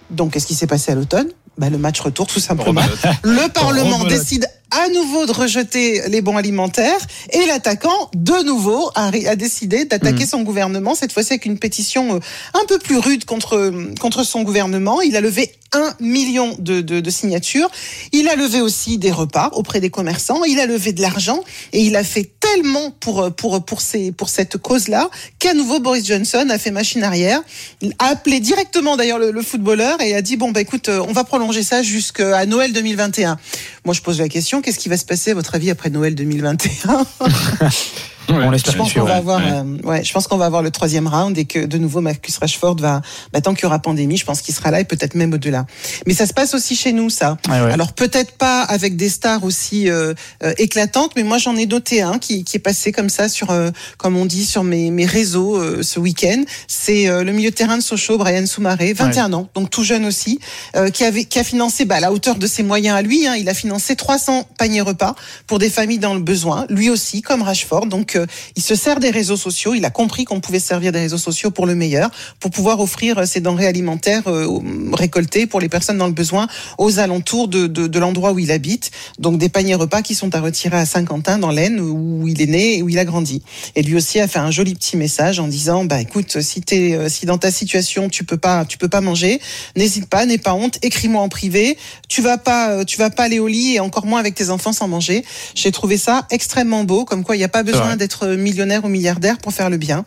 Donc qu'est-ce qui s'est passé à l'automne? Bah, Le match retour tout simplement. Le Parlement Rebelote. décide à nouveau de rejeter les bons alimentaires et l'attaquant, de nouveau, a, décidé d'attaquer son gouvernement, cette fois-ci avec une pétition euh, un peu plus rude contre, contre son gouvernement. Il a levé un million de, de, de signatures. Il a levé aussi des repas auprès des commerçants. Il a levé de l'argent et il a fait tellement pour, pour, pour, ces, pour cette cause-là qu'à nouveau Boris Johnson a fait machine arrière. Il a appelé directement d'ailleurs le, le footballeur et a dit bon bah écoute euh, on va prolonger ça jusqu'à Noël 2021. Moi je pose la question qu'est-ce qui va se passer à votre avis après Noël 2021 On l'espère je pense qu'on va avoir, ouais. euh, ouais, je pense qu'on va avoir le troisième round et que de nouveau Marcus Rashford va, bah, tant qu'il y aura pandémie, je pense qu'il sera là et peut-être même au-delà. Mais ça se passe aussi chez nous, ça. Ouais. Alors peut-être pas avec des stars aussi euh, euh, éclatantes, mais moi j'en ai noté un qui, qui est passé comme ça sur, euh, comme on dit, sur mes, mes réseaux euh, ce week-end. C'est euh, le milieu de terrain de Sochaux, Brian Soumaré, 21 ans, donc tout jeune aussi, euh, qui avait, qui a financé, bah, à la hauteur de ses moyens à lui, hein, il a financé 300 paniers repas pour des familles dans le besoin, lui aussi, comme Rashford. Donc euh, il se sert des réseaux sociaux, il a compris qu'on pouvait se servir des réseaux sociaux pour le meilleur, pour pouvoir offrir euh, ces denrées alimentaires euh, aux- récoltées pour les personnes dans le besoin aux alentours de, de, de l'endroit où il habite. Donc des paniers repas qui sont à retirer à Saint-Quentin, dans l'Aisne, où il est né et où il a grandi. Et lui aussi a fait un joli petit message en disant, bah écoute, si t'es, euh, si dans ta situation tu peux pas, tu peux pas manger, n'hésite pas, n'aie pas honte, écris-moi en privé. Tu vas pas, euh, tu vas pas aller au lit et encore moins avec tes enfants sans manger. J'ai trouvé ça extrêmement beau, comme quoi il n'y a pas besoin. D'être millionnaire ou milliardaire pour faire le bien.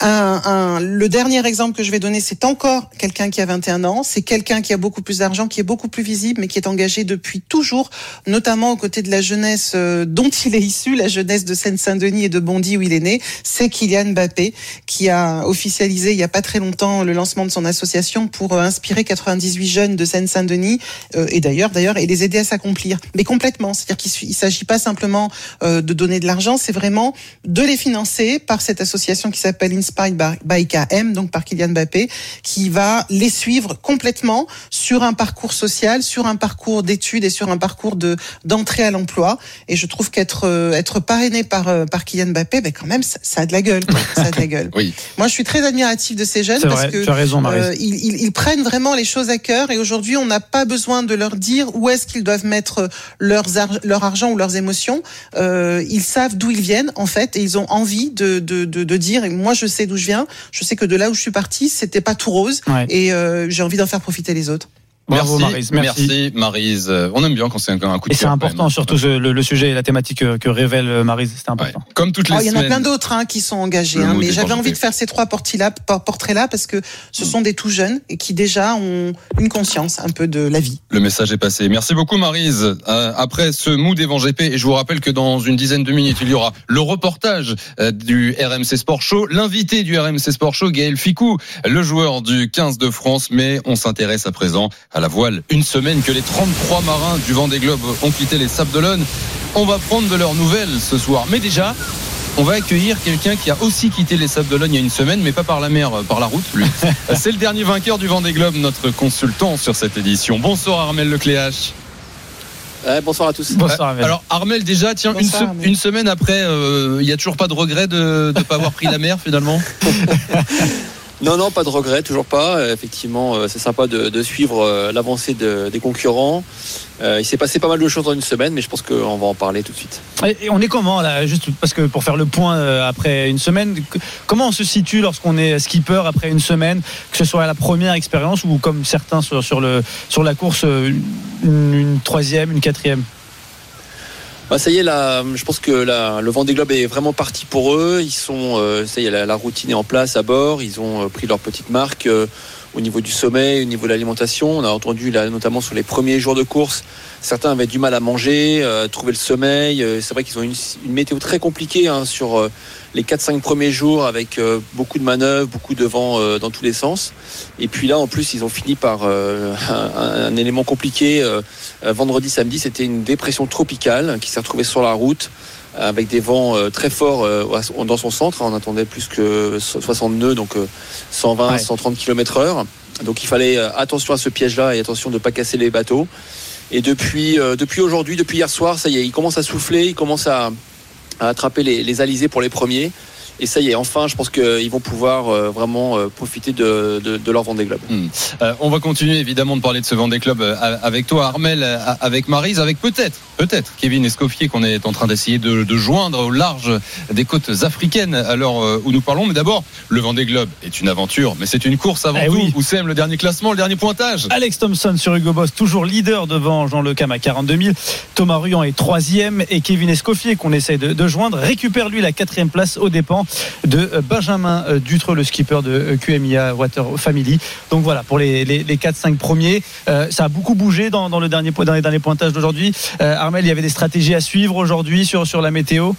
Un, un, le dernier exemple que je vais donner, c'est encore quelqu'un qui a 21 ans. C'est quelqu'un qui a beaucoup plus d'argent, qui est beaucoup plus visible, mais qui est engagé depuis toujours, notamment aux côtés de la jeunesse euh, dont il est issu, la jeunesse de Seine-Saint-Denis et de Bondy où il est né. C'est Kylian Mbappé qui a officialisé il y a pas très longtemps le lancement de son association pour euh, inspirer 98 jeunes de Seine-Saint-Denis euh, et d'ailleurs, d'ailleurs, et les aider à s'accomplir. Mais complètement, c'est-à-dire qu'il s'agit pas simplement de donner de l'argent, c'est vraiment de les financer par cette association qui s'appelle Inspired by KM, donc par Kylian Mbappé, qui va les suivre complètement sur un parcours social, sur un parcours d'études et sur un parcours de d'entrée à l'emploi. Et je trouve qu'être euh, être parrainé par euh, par Kylian Mbappé, ben quand même, ça, ça a de la gueule. Ça a de la gueule. oui. Moi, je suis très admiratif de ces jeunes parce vrai, que tu as raison, euh, ils, ils, ils, prennent vraiment les choses à cœur. Et aujourd'hui, on n'a pas besoin de leur dire où est-ce qu'ils doivent mettre leurs ar leur argent ou leurs émotions. Euh, ils savent d'où ils viennent en fait, et ils ont envie de de, de, de dire. Et moi, je sais d'où je viens. Je sais que de là où je suis parti, c'était pas tout rose. Ouais. Et euh, j'ai envie d'en faire profiter les autres. Bravo, merci, Maryse, merci. merci Maryse. Euh, On aime bien quand c'est un, un coup de Et c'est important, surtout le, le sujet et la thématique que, que révèle euh, Maryse, c'est important. Ouais. Comme toutes les Oh, il y en a semaines. plein d'autres hein, qui sont engagés, hein, mais des j'avais envie de faire ces trois portraits-là portraits parce que ce sont des tout jeunes et qui déjà ont une conscience un peu de la vie. Le message est passé. Merci beaucoup Marise. Euh, après ce mood Evan GP, et je vous rappelle que dans une dizaine de minutes, il y aura le reportage euh, du RMC Sport Show, l'invité du RMC Sport Show, Gaël Ficou, le joueur du 15 de France, mais on s'intéresse à présent à la voile. Une semaine que les 33 marins du Vendée Globe ont quitté les Sables d'Olonne. On va prendre de leurs nouvelles ce soir. Mais déjà, on va accueillir quelqu'un qui a aussi quitté les Sables d'Olonne il y a une semaine, mais pas par la mer, euh, par la route, lui. C'est le dernier vainqueur du Vendée Globe, notre consultant sur cette édition. Bonsoir Armel Lecléache. Ouais, bonsoir à tous. Bonsoir, Armel. Alors Armel déjà tiens une, Bonsoir, se- Armel. une semaine après euh, il y a toujours pas de regret de ne pas avoir pris la mer finalement? Non, non, pas de regret, toujours pas. Euh, Effectivement, euh, c'est sympa de, suivre euh, l'avancée de- des concurrents. Il s'est passé pas mal de choses en une semaine, mais je pense qu'on va en parler tout de suite. Et on est comment là Juste parce que pour faire le point après une semaine, comment on se situe lorsqu'on est skipper après une semaine, que ce soit la première expérience ou comme certains sur, le sur la course, une troisième, une quatrième? Bah, ça y est, là, je pense que la, le Vendée Globe est vraiment parti pour eux. Ils sont, euh, ça y est, la, routine est en place à bord. Ils ont euh, pris leur petite marque euh, au niveau du sommeil, au niveau de l'alimentation. On a entendu là, notamment sur les premiers jours de course, certains avaient du mal à manger, euh, trouver le sommeil. Euh, C'est vrai qu'ils ont une, une météo très compliquée hein, sur euh, les 4-5 premiers jours avec euh, beaucoup de manœuvres, beaucoup de vent dans tous les sens. Et puis là, en plus, ils ont fini par un, un élément compliqué. vendredi, samedi, c'était une dépression tropicale qui s'est retrouvée sur la route avec des vents très forts dans son centre. On attendait plus que 60 nœuds, donc euh, 120, Ouais. 130 km heure. Donc il fallait attention à ce piège-là et attention de ne pas casser les bateaux. Et depuis, euh, depuis aujourd'hui, depuis hier soir, ça y est, il commence à souffler, il commence à, à attraper les, les alizés pour les premiers. Et ça y est, enfin, je pense qu'ils vont pouvoir euh, vraiment euh, profiter de, de, de leur Vendée Globe. Euh, on va continuer évidemment de parler de ce Vendée Club euh, avec toi Armel, euh, avec Marise, avec peut-être, peut-être Kevin Escoffier qu'on est en train d'essayer de, de joindre au large des côtes africaines à l'heure où nous parlons. Mais d'abord, le Vendée Globe est une aventure, mais c'est une course avant Eh tout. oui. Où c'est le dernier classement, le dernier pointage Alex Thompson sur Hugo Boss, toujours leader devant Jean Lecam à 42 000. Thomas Ruyant est troisième et Kevin Escoffier, qu'on essaie de, de joindre, récupère lui la quatrième place aux dépens de Benjamin euh, Dutreux, le skipper de euh, QMIA Water Family. Donc voilà, pour les, les, les 4-5 premiers, euh, ça a beaucoup bougé dans, le dernier, dans les derniers pointages d'aujourd'hui. Armel, il y avait des stratégies à suivre aujourd'hui sur, sur la météo?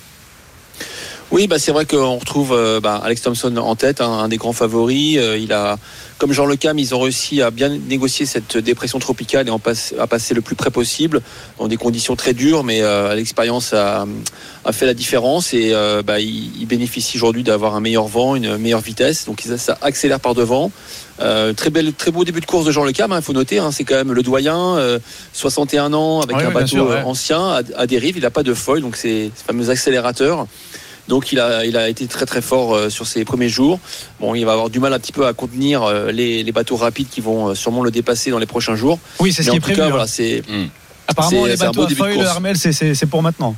Oui, bah c'est vrai qu'on retrouve euh, bah, Alex Thompson en tête, hein, un des grands favoris. Euh, il a, comme Jean Le Cam, ils ont réussi à bien négocier cette dépression tropicale et en passe- à passer le plus près possible dans des conditions très dures, mais euh, l'expérience a, a fait la différence et euh, bah, il, il bénéficie aujourd'hui d'avoir un meilleur vent, une meilleure vitesse, donc ça, ça accélère par devant. Euh, très bel, très beau début de course de Jean Le Cam, il faut noter, hein, c'est quand même le doyen, euh, 61 ans avec Ouais, un bateau sûr, ouais. euh, ancien à, à dérive, il n'a pas de foil, donc c'est ce fameux accélérateur. Donc il a, il a été très très fort euh, sur ses premiers jours. Bon, il va avoir du mal un petit peu à contenir euh, les, les bateaux rapides qui vont euh, sûrement le dépasser dans les prochains jours. Oui, c'est ce qui est prévu. cas, hein. voilà, c'est Apparemment, les bateaux à de foil. Armel, c'est pour maintenant.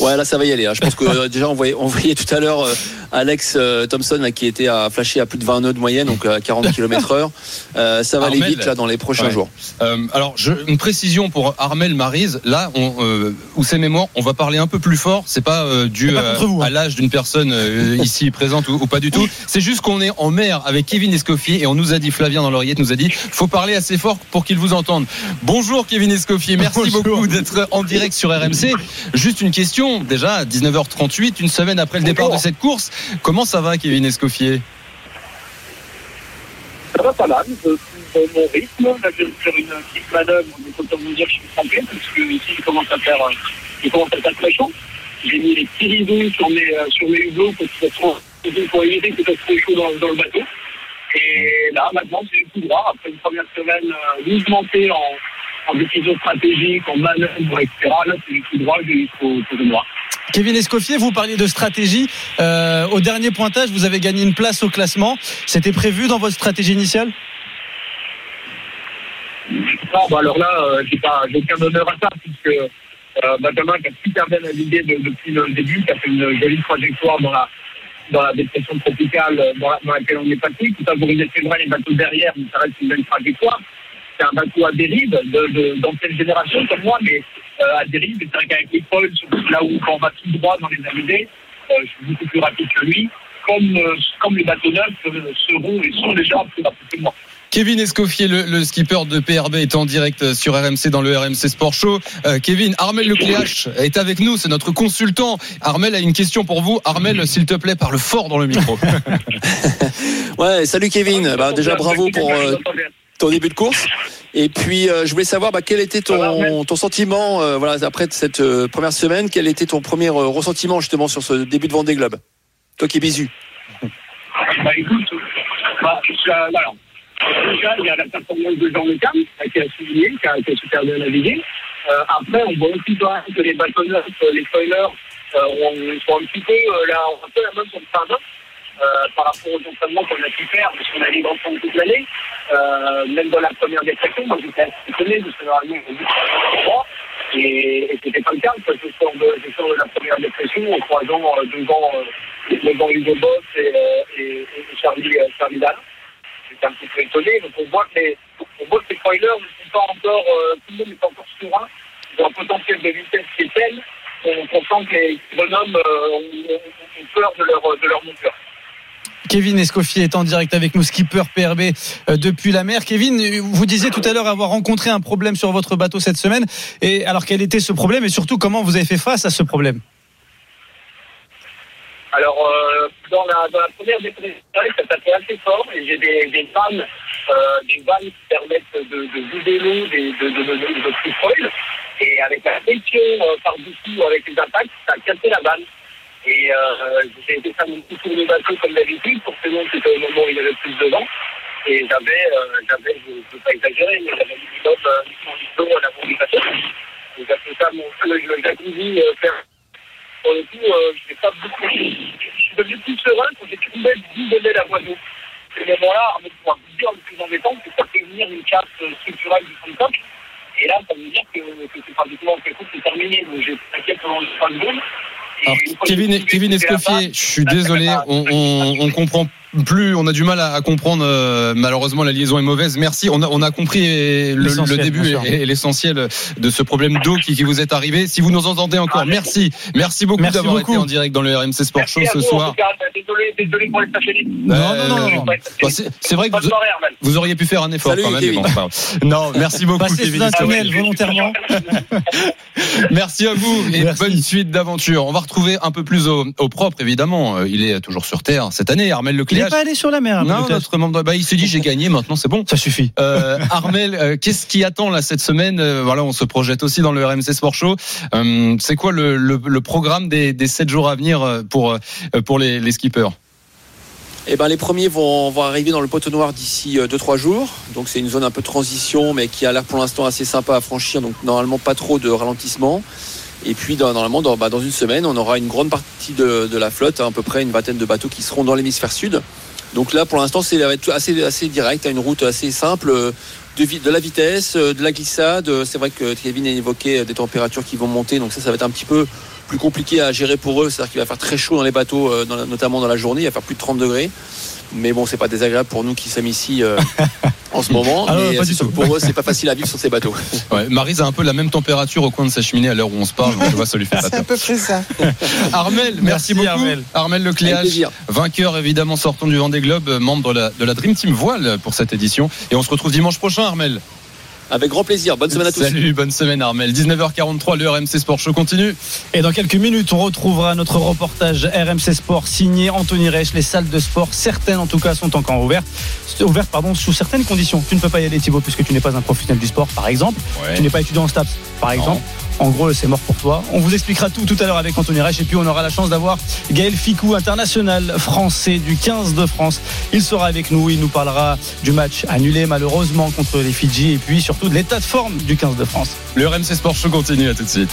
Ouais, là, ça va y aller. hein. Je pense que euh, déjà, on voyait, on voyait tout à l'heure euh, Alex euh, Thompson là, qui était à flasher à plus de 20 nœuds de moyenne, donc à 40 km heure. Euh, ça va aller vite là dans les prochains Ouais. jours. Euh, alors, je, une précision pour Armel Marise. Là, on, euh, où c'est mémoire, on va parler un peu plus fort. C'est pas euh, dû pas euh, vous, hein. à l'âge d'une personne euh, ici présente ou, ou pas du tout. C'est juste qu'on est en mer avec Kevin Escoffier et on nous a dit, Flavien dans l'oreillette nous a dit, faut parler assez fort pour qu'il vous entende. Bonjour Kevin Escoffier, merci Bonjour. beaucoup d'être en direct sur RMC. Juste une question, déjà à 19h38, une semaine après le départ de cette course, comment ça va Kevin Escoffier? Ça va pas mal, je trouve mon rythme. Là, je vais faire une petite manœuvre, donc autant vous dire que je suis trempé, parce que ici, il commence à faire, euh, il commence à faire très chaud. J'ai mis les petits rideaux sur mes, euh, sur mes hublots pour, pour éviter que ça soit trop chaud dans, dans le bateau. Et là, maintenant, c'est tout droit. Après une première semaine euh, mouvementée en, en décision stratégique, en manœuvre, etc. Là, c'est tout droit jusqu'au jusqu'au noir. Kevin Escoffier, vous parliez de stratégie. Euh, au dernier pointage, vous avez gagné une place au classement. C'était prévu dans votre stratégie initiale? Non, bah alors là, euh, j'ai pas, aucun honneur à ça, puisque euh, Benjamin, qui a super bien navigué de- depuis le début, qui a fait une jolie trajectoire dans la, dans la dépression tropicale euh, dans, la- dans laquelle on est passé. Tout ça, vous c'est vrai, les bateaux derrière, mais ça reste une belle trajectoire. C'est un bateau à dérive, de, de, d'ancienne génération comme moi, mais euh, à dérive. C'est vrai qu'avec surtout là où quand on va tout droit dans les avidés, euh, je suis beaucoup plus rapide que lui, comme, euh, comme les bateaux neufs euh, seront et sont déjà plus rapides que moi. Kevin Escoffier, le, le skipper de PRB, est en direct sur RMC dans le RMC Sport Show. Euh, Kevin, Armel Lecléache est avec nous, c'est notre consultant. Armel a une question pour vous. Armel, s'il te plaît, parle fort dans le micro. Ouais, salut Kevin. Bah, déjà bravo pour euh, ton début de course. Et puis euh, je voulais savoir bah, quel était ton, ton sentiment euh, voilà après cette euh, première semaine. Quel était ton premier ressentiment justement sur ce début de Vendée Globe? Toi qui es bisu. Bah écoute, bah, alors, déjà, il y a la performance de Jean Le Cam, qui a souligné, qui a, a super bien navigué. Après, on voit aussi que les euh, les spoilers, on, sont un petit peu, là, un peu la même sur le par rapport aux entraînements qu'on a pu faire, parce qu'on a libre ensemble toute l'année. Euh, même dans la première dépression, moi j'étais assez étonné parce que normalement on dit. Et, et c'était pas le cas, parce que je sors de, de la première dépression en croisant euh, devant, euh, devant Hugo Boss et, euh, et, Charlie, euh, Charlie. J'étais un petit peu étonné. Donc on voit que les, on voit que les spoilers ne sont pas encore, euh, tout le monde pas encore serein. Ils ont un potentiel de vitesse qui est tel qu'on sent que les bonhommes euh, ont- ont peur de leur, de leur monture. Kevin Escoffier est en direct avec nous, skipper PRB euh, depuis la mer. Kevin, vous disiez tout à l'heure avoir rencontré un problème sur votre bateau cette semaine. Et alors quel était ce problème et surtout comment vous avez fait face à ce problème? Alors, euh, dans, la, dans la première dépression, ça tapait assez fort et j'ai des, des vannes, euh, des vannes qui permettent de, de vider l'eau de, de, de, de, de. Et avec la pression par-dessous, avec les attaques, ça a cassé la vanne. Et euh, j'ai été faire mon petit tour de bateau comme d'habitude, forcément c'était au moment où il y avait plus de vent. Et j'avais, euh, j'avais, je ne veux pas exagérer, mais j'avais euh, 800 litres d'eau à la du bateau. Donc j'ai fait ça, mon, le, le jacuzzi euh, faire pour le coup, euh, je n'ai pas beaucoup. Je suis devenu plus serein quand j'ai trouvé diminuer la voie d'eau. Ce moment-là, Arnaud pourra vous dire le plus embêtant, c'est que ça fait venir une casse euh, structurelle du fond de coque. Et là, ça veut dire que, que c'est pratiquement quelque chose qui est terminé. Donc j'ai pendant 3 secondes. Alors, Kevin, Kevin Escoffier, je suis désolé, on, on, on comprend plus, on a du mal à, à comprendre. euh, malheureusement, la liaison est mauvaise. Merci, on a, on a compris euh, le, début et, et l'essentiel de ce problème d'eau qui, qui vous est arrivé. Si vous nous entendez encore, merci, merci beaucoup d'avoir été en direct dans le RMC Sport Show Merci ce vous, soir. Désolé, désolé pour les. Non, non, non, non. Bah, c'est vrai que vous, auriez pu faire un effort Salut, quand même. Bon, non, merci beaucoup, Passez tunnel volontairement. Merci à vous et Merci. bonne suite d'aventure. On va retrouver un peu plus au, au propre, évidemment. Euh, Il est toujours sur Terre cette année, Armel Il n'est pas allé sur la mer. Arnaud Non, notre membre bah, il s'est dit j'ai gagné, maintenant c'est bon. Ça suffit. Euh, Armel, euh, qu'est-ce qui attend là cette semaine? Euh, Voilà, on se projette aussi dans le RMC Sport Show. Euh, c'est quoi le, le, le programme des, des 7 jours à venir pour, pour les, les skippers? Eh ben, les premiers vont, vont arriver dans le poteau noir d'ici 2-3 jours. Donc c'est une zone un peu de transition, mais qui a l'air pour l'instant assez sympa à franchir. Donc normalement pas trop de ralentissement. Et puis dans- normalement dans, bah, dans une semaine, on aura une grande partie de, la flotte, hein, à peu près une vingtaine de bateaux qui seront dans l'hémisphère sud. Donc là pour l'instant c'est ça va être assez, assez direct, hein, une route assez simple. euh, De, la vitesse, euh, de la glissade. Euh, C'est vrai que Kevin a évoqué des températures qui vont monter, donc ça, ça va être un petit peu plus compliqué à gérer pour eux. C'est-à-dire qu'il va faire très chaud dans les bateaux, notamment dans la journée. Il va faire plus de 30 degrés. Mais bon, c'est pas désagréable pour nous qui sommes ici euh, en ce moment. Ah non, pas pour eux, c'est pas facile à vivre sur ces bateaux. Ouais, Marise a un peu la même température au coin de sa cheminée à l'heure où on se parle. donc je vois, ça lui fait C'est à peu près ça. Armel, merci, Merci, beaucoup. Armel. Armel vainqueur évidemment sortant du Vendée Globe, membre de la, de la Dream Team Voile pour cette édition. Et on se retrouve dimanche prochain, Armel. Avec grand plaisir. Bonne semaine à tous. Salut, bonne semaine Armel. 19h43, le RMC Sport Show continue. Et dans quelques minutes, on retrouvera notre reportage RMC Sport signé Anthony Reich. Les salles de sport, certaines en tout cas, sont encore ouvertes. Ouvertes pardon, sous certaines conditions. Tu ne peux pas y aller, Thibaut, puisque tu n'es pas un professionnel du sport, par exemple. Ouais. Tu n'es pas étudiant en STAPS, par exemple. En gros, c'est mort pour toi. On vous expliquera tout tout à l'heure avec Anthony Reich. Et puis, on aura la chance d'avoir Gaël Ficou, international français du 15 de France. Il sera avec nous. Il nous parlera du match annulé, malheureusement, contre les Fidji. Et puis, surtout, de l'état de forme du 15 de France. Le RMC Sport Show continue, à tout de suite.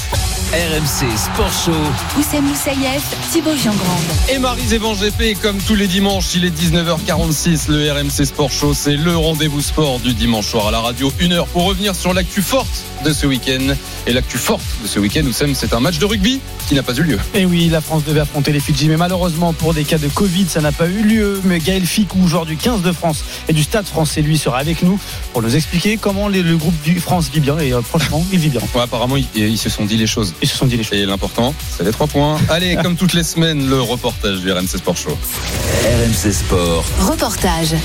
RMC Sport Show. Oussem Moussaïef, Thibaut Jean-Grande. Et Marise Evan GP, comme tous les dimanches, il est 19h46. Le RMC Sport Show, c'est le rendez-vous sport du dimanche soir à la radio. Une heure pour revenir sur l'actu forte de ce week-end. Et l'actu forte de ce week-end, nous sommes, c'est un match de rugby qui n'a pas eu lieu. Et oui, la France devait affronter les Fidji, mais malheureusement pour des cas de Covid, ça n'a pas eu lieu. Mais Gaël Ficou, joueur du 15 de France et du Stade français, lui sera avec nous pour nous expliquer comment les- le groupe du France vit bien. Et euh, franchement, il vit bien. Ouais, apparemment, ils, ils se sont dit les choses. Ils se sont dit les choses. Et l'important, c'est les trois points. Allez, comme toutes les semaines, le reportage du RMC Sport Show. RMC Sport. Reportage.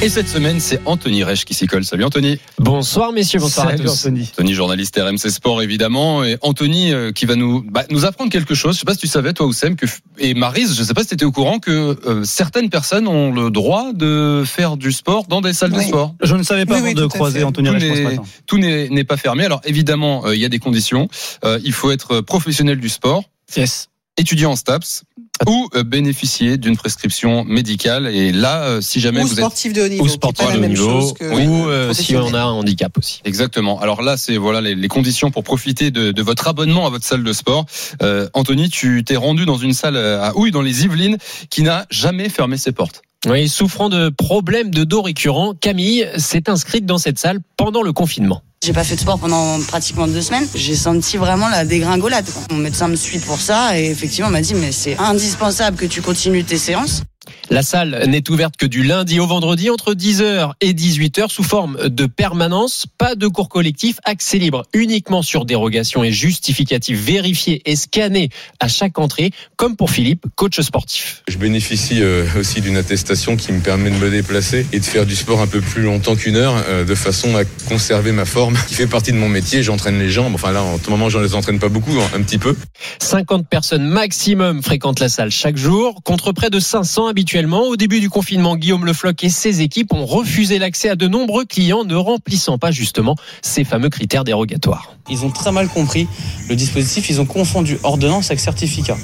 Et cette semaine, c'est Anthony Reich qui s'y colle. Salut Anthony. Bonsoir messieurs, bonsoir Salut à tous. Anthony. Anthony, journaliste RMC Sport évidemment, et Anthony euh, qui va nous bah, nous apprendre quelque chose. Je sais pas si tu savais toi Oussem que et Marise, je sais pas si tu étais au courant que euh, certaines personnes ont le droit de faire du sport dans des salles de sport. Je ne savais pas Oui, avant oui, de croiser. Anthony Tout Reich ce n'est- matin. Tout n'est n'est pas fermé. Alors évidemment, euh, il y a des conditions. Euh, il faut être professionnel du sport, Yes. étudiant en STAPS ou euh, bénéficier d'une prescription médicale. Et là, euh, si jamais Ou vous êtes sportif de haut niveau. Ou sportif pas la de haut même niveau, chose que ou euh, si on a un handicap aussi. Exactement. Alors là, c'est voilà les, les conditions pour profiter de, de votre abonnement à votre salle de sport. Euh, Anthony, tu t'es rendu dans une salle à Houille, dans les Yvelines, qui n'a jamais fermé ses portes. Oui, souffrant de problèmes de dos récurrents, Camille s'est inscrite dans cette salle pendant le confinement. J'ai pas fait de sport pendant pratiquement deux semaines. J'ai senti vraiment la dégringolade. Mon médecin me suit pour ça et effectivement m'a dit mais c'est indispensable que tu continues tes séances. La salle n'est ouverte que du lundi au vendredi entre 10h et 18h sous forme de permanence. Pas de cours collectif, accès libre uniquement sur dérogation et justificatif vérifié et scanné à chaque entrée, comme pour Philippe, coach sportif. Je bénéficie euh, aussi d'une attestation qui me permet de me déplacer et de faire du sport un peu plus longtemps qu'une heure, euh, de façon à conserver ma forme, qui fait partie de mon métier. J'entraîne les jambes. Enfin là, en ce moment, je ne les entraîne pas beaucoup, un petit peu. 50 personnes maximum fréquentent la salle chaque jour, contre près de 500 habituellement. Au début du confinement, Guillaume Lefloc et ses équipes ont refusé l'accès à de nombreux clients ne remplissant pas justement ces fameux critères dérogatoires. Ils ont très mal compris le dispositif, ils ont confondu ordonnance avec certificat.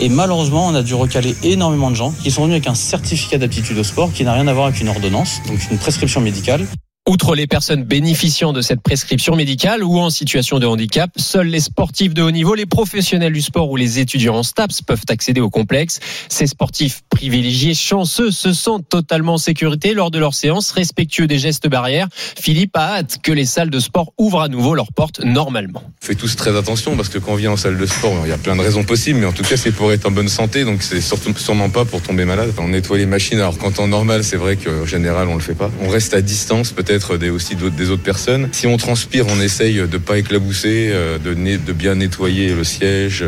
Et malheureusement, on a dû recaler énormément de gens qui sont venus avec un certificat d'aptitude au sport qui n'a rien à voir avec une ordonnance, donc une prescription médicale. Outre les personnes bénéficiant de cette prescription médicale ou en situation de handicap, seuls les sportifs de haut niveau, les professionnels du sport ou les étudiants en STAPS peuvent accéder au complexe. Ces sportifs privilégiés chanceux se sentent totalement en sécurité lors de leurs séances, respectueux des gestes barrières. Philippe a hâte que les salles de sport ouvrent à nouveau leurs portes normalement. On fait tous très attention parce que quand on vient en salle de sport, il y a plein de raisons possibles, mais en tout cas, c'est pour être en bonne santé, donc c'est surtout sûrement pas pour tomber malade. On nettoie les machines. Alors quand en normal, c'est vrai qu'en général, on le fait pas. On reste à distance, peut-être des, aussi des autres personnes. Si on transpire, on essaye de pas éclabousser, euh, de bien nettoyer le siège.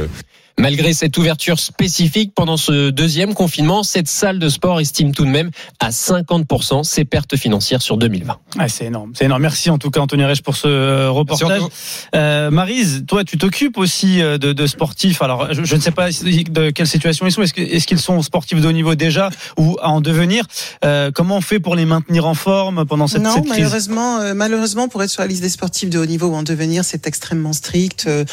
Malgré cette ouverture spécifique pendant ce deuxième confinement, cette salle de sport estime tout de même à 50% ses pertes financières sur 2020. Ah, c'est énorme, c'est énorme. Merci en tout cas Anthony Reich pour ce euh, reportage. Euh, Marise, toi tu t'occupes aussi euh, de, de sportifs. Alors je, je ne sais pas de quelle situation ils sont. Est-ce que- est-ce qu'ils sont sportifs de haut niveau déjà ou à en devenir? Euh, Comment on fait pour les maintenir en forme pendant cette, non, cette crise? malheureusement, euh, malheureusement, pour être sur la liste des sportifs de haut niveau ou en devenir, c'est extrêmement strict. Euh,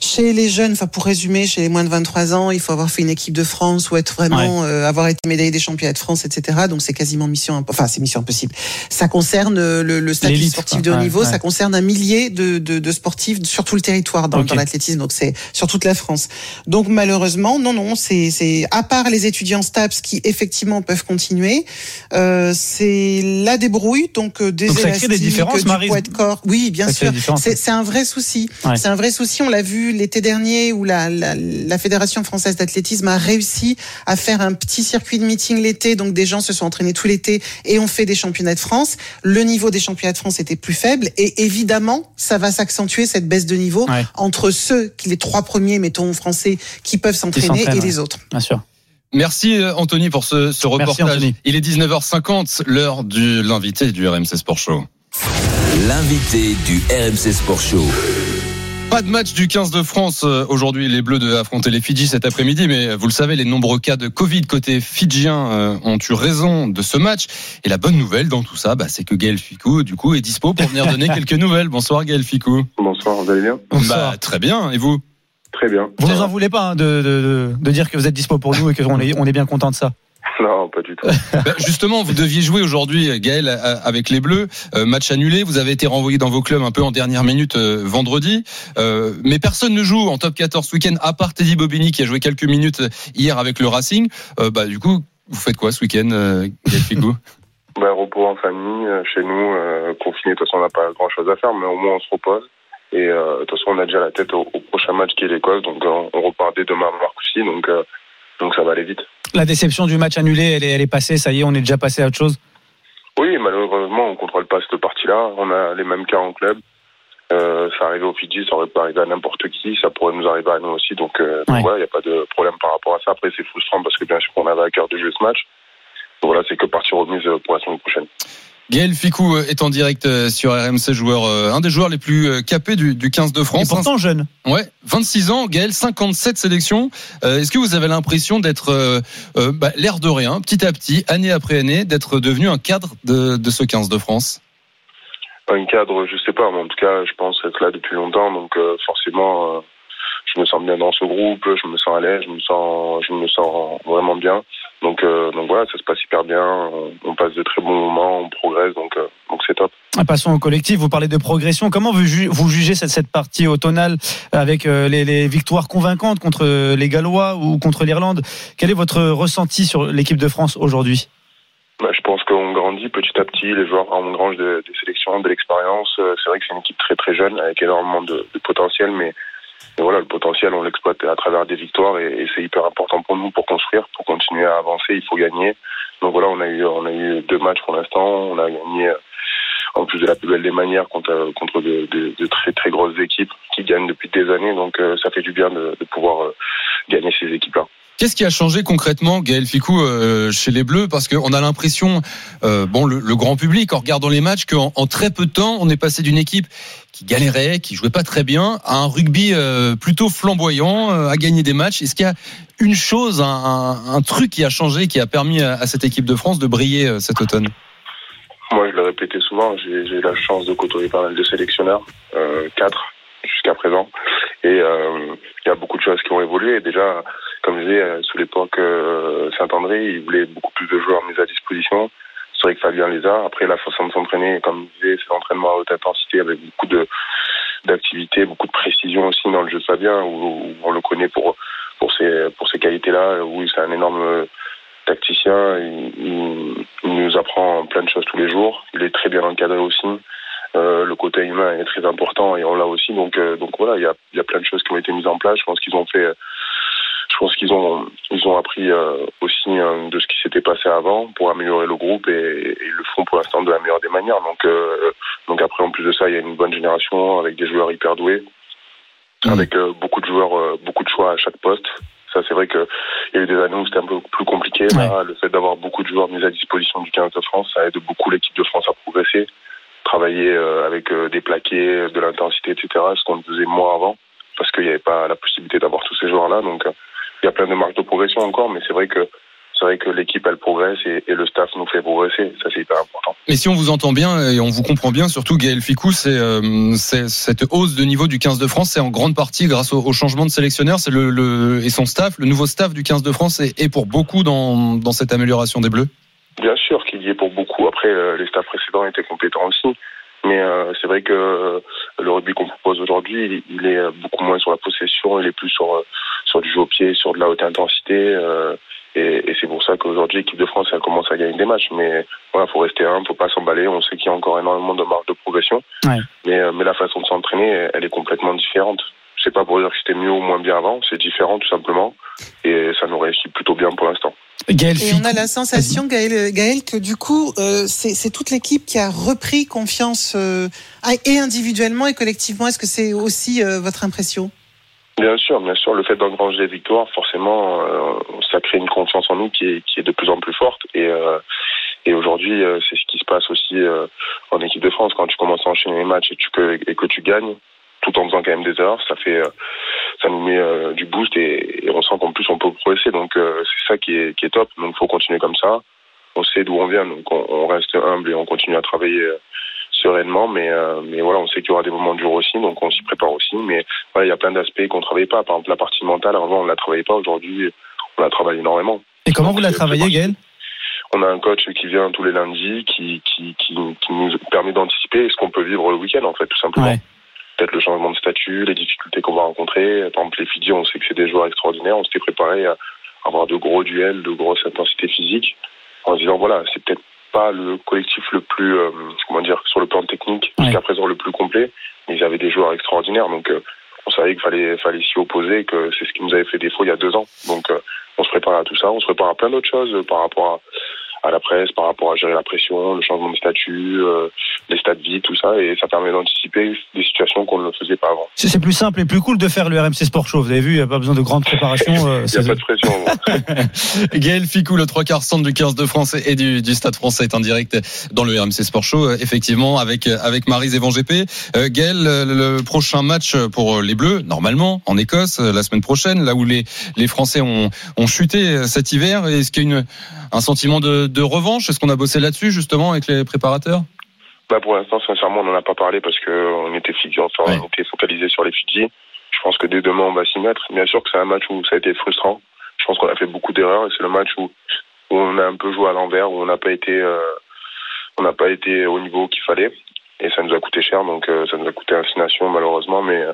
chez les jeunes, enfin pour résumer, chez les moins de 23 ans, il faut avoir fait une équipe de France ou être vraiment euh, avoir été médaillé des championnats de France, etc. Donc c'est quasiment mission, enfin c'est mission impossible. Ça concerne euh, le, le statut sportif quoi. de haut Ouais, niveau, ouais. ça concerne un millier de, de, de sportifs sur tout le territoire dans, l'athlétisme. Donc c'est sur toute la France. Donc malheureusement, non, non, c'est c'est à part les étudiants STAPS qui effectivement peuvent continuer, euh, c'est la débrouille, donc euh, des Donc ça crée des élastiques, différences, du poids de corps. Oui, bien Ça sûr. C'est c'est un vrai souci. C'est un vrai souci. On l'a vu l'été dernier où la, la- la Fédération française d'athlétisme a réussi à faire un petit circuit de meeting l'été, donc des gens se sont entraînés tout l'été et ont fait des championnats de France. Le niveau des championnats de France était plus faible et évidemment, ça va s'accentuer cette baisse de niveau Ouais. entre ceux qui les trois premiers, mettons français, qui peuvent s'entraîner et les autres. Bien sûr. Merci euh, Anthony pour ce, ce Merci, reportage. Anthony. Il est 19h50, l'heure de l'invité du RMC Sport Show. L'invité du RMC Sport Show. Pas de match du 15 de France euh, aujourd'hui. Les Bleus devaient affronter les Fidji cet après-midi, mais euh, vous le savez, les nombreux cas de Covid côté fidjien euh, ont eu raison de ce match. Et la bonne nouvelle dans tout ça, bah, c'est que Gaël Ficou, du coup, est dispo pour venir donner quelques nouvelles. Bonsoir Gaël Ficou. Bonsoir, vous allez bien? Bah, très bien. Et vous? Très bien. Vous nous en voulez pas hein, de, de, de, de dire que vous êtes dispo pour nous et qu'on est, on est bien content de ça. Non, pas du tout. Bah, justement, vous deviez jouer aujourd'hui, Gaël, avec les Bleus. Euh, match annulé. Vous avez été renvoyé dans vos clubs un peu en dernière minute euh, vendredi. Euh, mais personne ne joue en top 14 ce week-end, à part Teddy Bobigny qui a joué quelques minutes hier avec le Racing. Bah, du coup, vous faites quoi ce week-end, Gaël Ficou Bah, repos en famille, chez nous, confiné, de toute façon, on n'a pas grand chose à faire, mais au moins on se repose. Et de toute façon, on a déjà la tête au, au prochain match qui est l'Écosse, donc on repart dès demain à Marcoussis, donc, donc ça va aller vite. La déception du match annulé, elle est, elle est passée. Ça y est, on est déjà passé à autre chose? Oui, malheureusement, on contrôle pas cette partie-là. On a les mêmes cas en club. Euh, ça arrivait au Fidji, ça aurait pu arriver à n'importe qui, ça pourrait nous arriver à nous aussi. Donc, euh, donc voilà, il n'y a pas de problème par rapport à ça. Après, c'est frustrant parce que bien sûr, on avait à cœur de jouer ce match. Donc voilà, c'est que partie remise pour la semaine prochaine. Gaël Ficou euh, est en direct euh, sur RMC, joueur, euh, un des joueurs les plus euh, capés du, du 15 de France. Et pourtant jeune. Ouais, 26 ans, Gaël, 57 sélections. Euh, Est-ce que vous avez l'impression d'être, euh, euh, bah, l'air de rien, petit à petit, année après année, d'être devenu un cadre de, de ce 15 de France? Un cadre, je sais pas, mais en tout cas, je pense être là depuis longtemps, donc euh, forcément, euh, je me sens bien dans ce groupe, je me sens à l'aise, je me sens, je me sens vraiment bien. Donc, euh, donc voilà, ça se passe hyper bien, on, on passe de très bons moments, on progresse, donc euh, donc c'est top. Passons au collectif. Vous parlez de progression. Comment vous, ju- vous jugez cette, cette partie automnale avec euh, les, les victoires convaincantes contre les Gallois ou contre l'Irlande? Quel est votre ressenti sur l'équipe de France aujourd'hui? Bah, je pense qu'on grandit petit à petit, les joueurs engrangent de- des sélections, de l'expérience. Euh, C'est vrai que c'est une équipe très très jeune avec énormément de, de potentiel, mais, mais voilà, le potentiel, on l'exploite à travers des victoires et, et c'est hyper important pour nous pour construire, pour continuer à avancer, il faut gagner. Donc voilà, on a eu on a eu deux matchs pour l'instant, on a gagné euh, en plus de la plus belle des manières contre contre de, de- de très très grosses équipes qui gagnent depuis des années, donc euh, ça fait du bien de, de pouvoir euh, gagner ces équipes-là. Qu'est-ce qui a changé concrètement, Gaël Ficou, euh, chez les Bleus? Parce qu'on a l'impression, euh, bon, le, le grand public, en regardant les matchs, qu'en en très peu de temps, on est passé d'une équipe qui galérait, qui jouait pas très bien, à un rugby euh, plutôt flamboyant, à gagner des matchs. Est-ce qu'il y a une chose, un, un- truc qui a changé, qui a permis à, à cette équipe de France de briller cet automne? Moi, je l'ai répété souvent, j'ai eu la chance de côtoyer pas mal de sélectionneurs, quatre jusqu'à présent. Et euh, il y a beaucoup de choses qui ont évolué. Déjà, comme je disais, euh, sous l'époque euh, Saint-André, il voulait beaucoup plus de joueurs mis à disposition. C'est vrai que Fabien les a. Après, la façon de s'entraîner, comme je disais, c'est l'entraînement à haute intensité avec beaucoup de d'activité, beaucoup de précision aussi dans le jeu de Fabien, où, où on le connaît pour pour ses pour ses qualités-là. Oui, c'est un énorme tacticien. Il- il nous apprend plein de choses tous les jours. Il est très bien encadré aussi. Euh, le côté humain est très important et on l'a aussi. Donc, euh, donc voilà, il y a, il y a plein de choses qui ont été mises en place. Je pense qu'ils ont fait, je pense qu'ils ont, ils ont appris euh, aussi euh, de ce qui s'était passé avant pour améliorer le groupe et, et ils le font pour l'instant de la meilleure des manières. Donc, donc après, en plus de ça, il y a une bonne génération avec des joueurs hyper doués, avec euh, beaucoup de joueurs, beaucoup de choix à chaque poste. Ça, c'est vrai que il y a eu des années où c'était un peu plus compliqué. Là, le fait d'avoir beaucoup de joueurs mis à disposition du 15 de France, ça aide beaucoup l'équipe de France à progresser, travailler euh, avec euh, des plaqués, de l'intensité, etc. Ce qu'on faisait moins avant, parce qu'il n'y avait pas la possibilité d'avoir tous ces joueurs-là. Donc, euh, il y a plein de marges de progression encore, mais c'est vrai que c'est vrai que l'équipe elle progresse et, et le staff nous fait progresser. Ça, c'est hyper important. Mais si on vous entend bien et on vous comprend bien, surtout Gaël Ficou, c'est euh, cette hausse de niveau du 15 de France, c'est en grande partie grâce au, au changement de sélectionneur, c'est le, le et son staff, le nouveau staff du 15 de France est, est pour beaucoup dans, dans cette amélioration des Bleus? Bien sûr qu'il y est pour beaucoup. Après, euh, les staffs précédents étaient compétents aussi. Mais euh, c'est vrai que euh, le rugby qu'on propose aujourd'hui, il, il est beaucoup moins sur la possession, il est plus sur, euh, sur du jeu au pied, sur de la haute intensité. et et c'est pour ça qu'aujourd'hui, l'équipe de France, elle commence à gagner des matchs. Mais voilà, faut rester humble, faut pas s'emballer. On sait qu'il y a encore énormément de marge de progression. Ouais. Mais, mais la façon de s'entraîner, elle est complètement différente. C'est pas pour dire que c'était mieux ou moins bien avant, c'est différent tout simplement. Et ça nous réussit plutôt bien pour l'instant. Gaël Et on a la sensation, Gaël, Gaël que du coup, euh, c'est toute l'équipe qui a repris confiance euh, et individuellement et collectivement. Est-ce que c'est aussi euh, votre impression? Bien sûr, bien sûr. Le fait d'engranger des victoires, forcément, euh, ça crée une confiance en nous qui est, qui est de plus en plus forte. Et, euh, et aujourd'hui, euh, c'est ce qui se passe aussi euh, en équipe de France. Quand tu commences à enchaîner les matchs et, tu, que, et que tu gagnes, tout en faisant quand même des erreurs, ça fait, euh, ça nous met euh, du boost et, et on sent qu'en plus on peut progresser. Donc euh, c'est ça qui est, qui est top. Donc il faut continuer comme ça. On sait d'où on vient, donc on, on reste humble et on continue à travailler. euh, sereinement mais mais voilà on sait qu'il y aura des moments durs aussi donc on s'y prépare aussi mais voilà il y a plein d'aspects qu'on travaille pas par exemple la partie mentale avant on la travaillait pas aujourd'hui on la travaille énormément Et comment vous la travaillez, Gaël on a un coach qui vient tous les lundis qui qui qui, qui nous permet d'anticiper ce qu'on peut vivre le week-end en fait tout simplement Ouais. Peut-être le changement de statut les difficultés qu'on va rencontrer. Par exemple les Fidji on sait que c'est des joueurs extraordinaires. On s'était préparé à avoir de gros duels de grosses intensités physiques en se disant voilà c'est peut-être pas le collectif le plus euh, comment dire sur le plan technique jusqu'à présent le plus complet mais ils avaient des joueurs extraordinaires. Donc euh, on savait qu'il fallait fallait s'y opposer que c'est ce qui nous avait fait défaut il y a deux ans. Donc euh, on se prépare à tout ça on se prépare à plein d'autres choses par rapport à, à la presse par rapport à gérer la pression le changement de statut euh, les stades vides tout ça et ça permet d'anticiper des situations qu'on ne faisait pas avant C'est c'est plus simple et plus cool de faire le RMC Sport Show. Vous avez vu, il n'y a pas besoin de grande préparation. euh, il n'y a c'est- pas de pression Gaël Ficou, le trois quarts centre du 15 de France et du, du Stade français est en direct dans le RMC Sport Show, euh, effectivement, avec, euh, avec Marise et Van GP. Euh, Gaël, euh, le prochain match pour les Bleus, normalement, en Écosse, euh, la semaine prochaine, là où les, les Français ont, ont chuté euh, cet hiver. Est-ce qu'il y a une, un sentiment de, de revanche Est-ce qu'on a bossé là-dessus, justement, avec les préparateurs? Bah pour l'instant, sincèrement, on n'en a pas parlé parce que on était enfin, on était focalisé sur les Fidji. Je pense que dès demain, on va s'y mettre. Bien sûr que c'est un match où ça a été frustrant. Je pense qu'on a fait beaucoup d'erreurs et c'est le match où, où on a un peu joué à l'envers, où on n'a pas été, euh, on n'a pas été au niveau qu'il fallait et ça nous a coûté cher. Donc euh, ça nous a coûté six nations malheureusement, mais euh,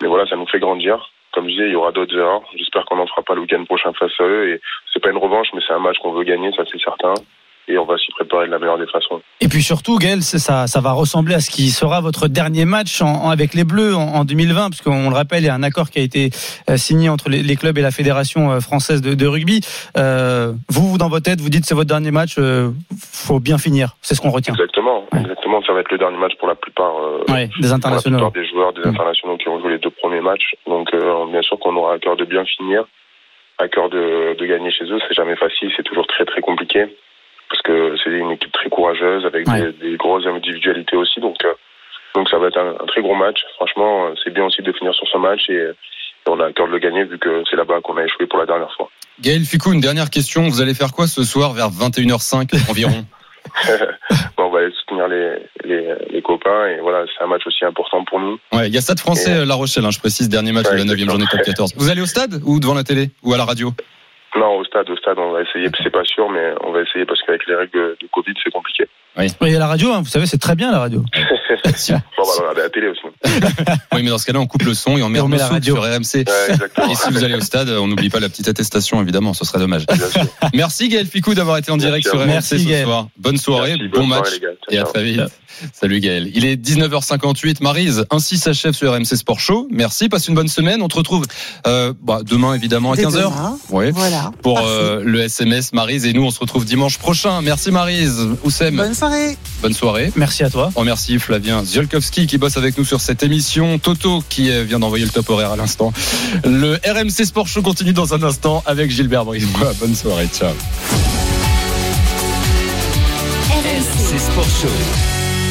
mais voilà, ça nous fait grandir. Comme je disais, il y aura d'autres erreurs. J'espère qu'on n'en fera pas le week-end prochain face à eux. Et c'est pas une revanche, mais c'est un match qu'on veut gagner, ça c'est certain. Et on va s'y préparer de la meilleure des façons. Et puis surtout, Gaël, ça, ça va ressembler à ce qui sera votre dernier match en, en- avec les Bleus en, en 2020, parce qu'on le rappelle, il y a un accord qui a été euh, signé entre les, les clubs et la fédération euh, française de, de rugby. Euh, vous, vous, dans votre tête, vous dites c'est votre dernier match, euh, faut bien finir. C'est ce qu'on retient. Exactement, exactement. Ça va être le dernier match pour la plupart, euh, Ouais, des internationaux. pour la plupart des joueurs, des internationaux qui ont joué les deux premiers matchs. Donc, euh, bien sûr qu'on aura à cœur de bien finir, à cœur de, de gagner chez eux. C'est jamais facile, c'est toujours très très compliqué parce que c'est une équipe très courageuse avec des, des grosses individualités aussi. Donc, euh, donc ça va être un, un très gros match. Franchement, c'est bien aussi de finir sur ce match et, et on a à cœur de le gagner vu que c'est là-bas qu'on a échoué pour la dernière fois. Gaël Ficou, une dernière question. Vous allez faire quoi ce soir vers 21h05 environ? soutenir les, les, les copains et voilà, c'est un match aussi important pour nous. Ouais, il y a Stade français euh, La Rochelle, hein, je précise, dernier match de la 9 journée top 14. Vous allez au stade ou devant la télé ou à la radio? Non, au stade, au stade, on va essayer. C'est pas sûr, mais on va essayer parce qu'avec les règles de Covid, c'est compliqué. Oui. Et à la radio, hein, vous savez, c'est très bien la radio. bon, bah, on la télé aussi. Oui, mais dans ce cas-là, on coupe le son et on met Et on un met la radio. sur RMC. et si vous allez au stade, on n'oublie pas la petite attestation, évidemment, ce serait dommage. Merci Gaël Ficou d'avoir été en direct Merci sur. RMC Merci, ce Gaël. soir. Bonne soirée, Merci, bon bonne match soirée, et à très vite. Salut Gaël. Il est 19h58. Marise, ainsi s'achève ce RMC Sport Show. Merci, passe une bonne semaine. On te retrouve euh, bah, demain évidemment à Dès 15h. demain. Ouais. Voilà. Pour euh, le SMS Marise et nous on se retrouve dimanche prochain. Merci Marise. Oussem. Bonne soirée. Bonne soirée. Merci à toi. On remercie Flavien Ziolkowski qui bosse avec nous sur cette émission. Toto qui vient d'envoyer le top horaire à l'instant. Le RMC Sport Show continue dans un instant avec Gilbert Brisemois. Bonne soirée. Ciao. RMC Sport Show.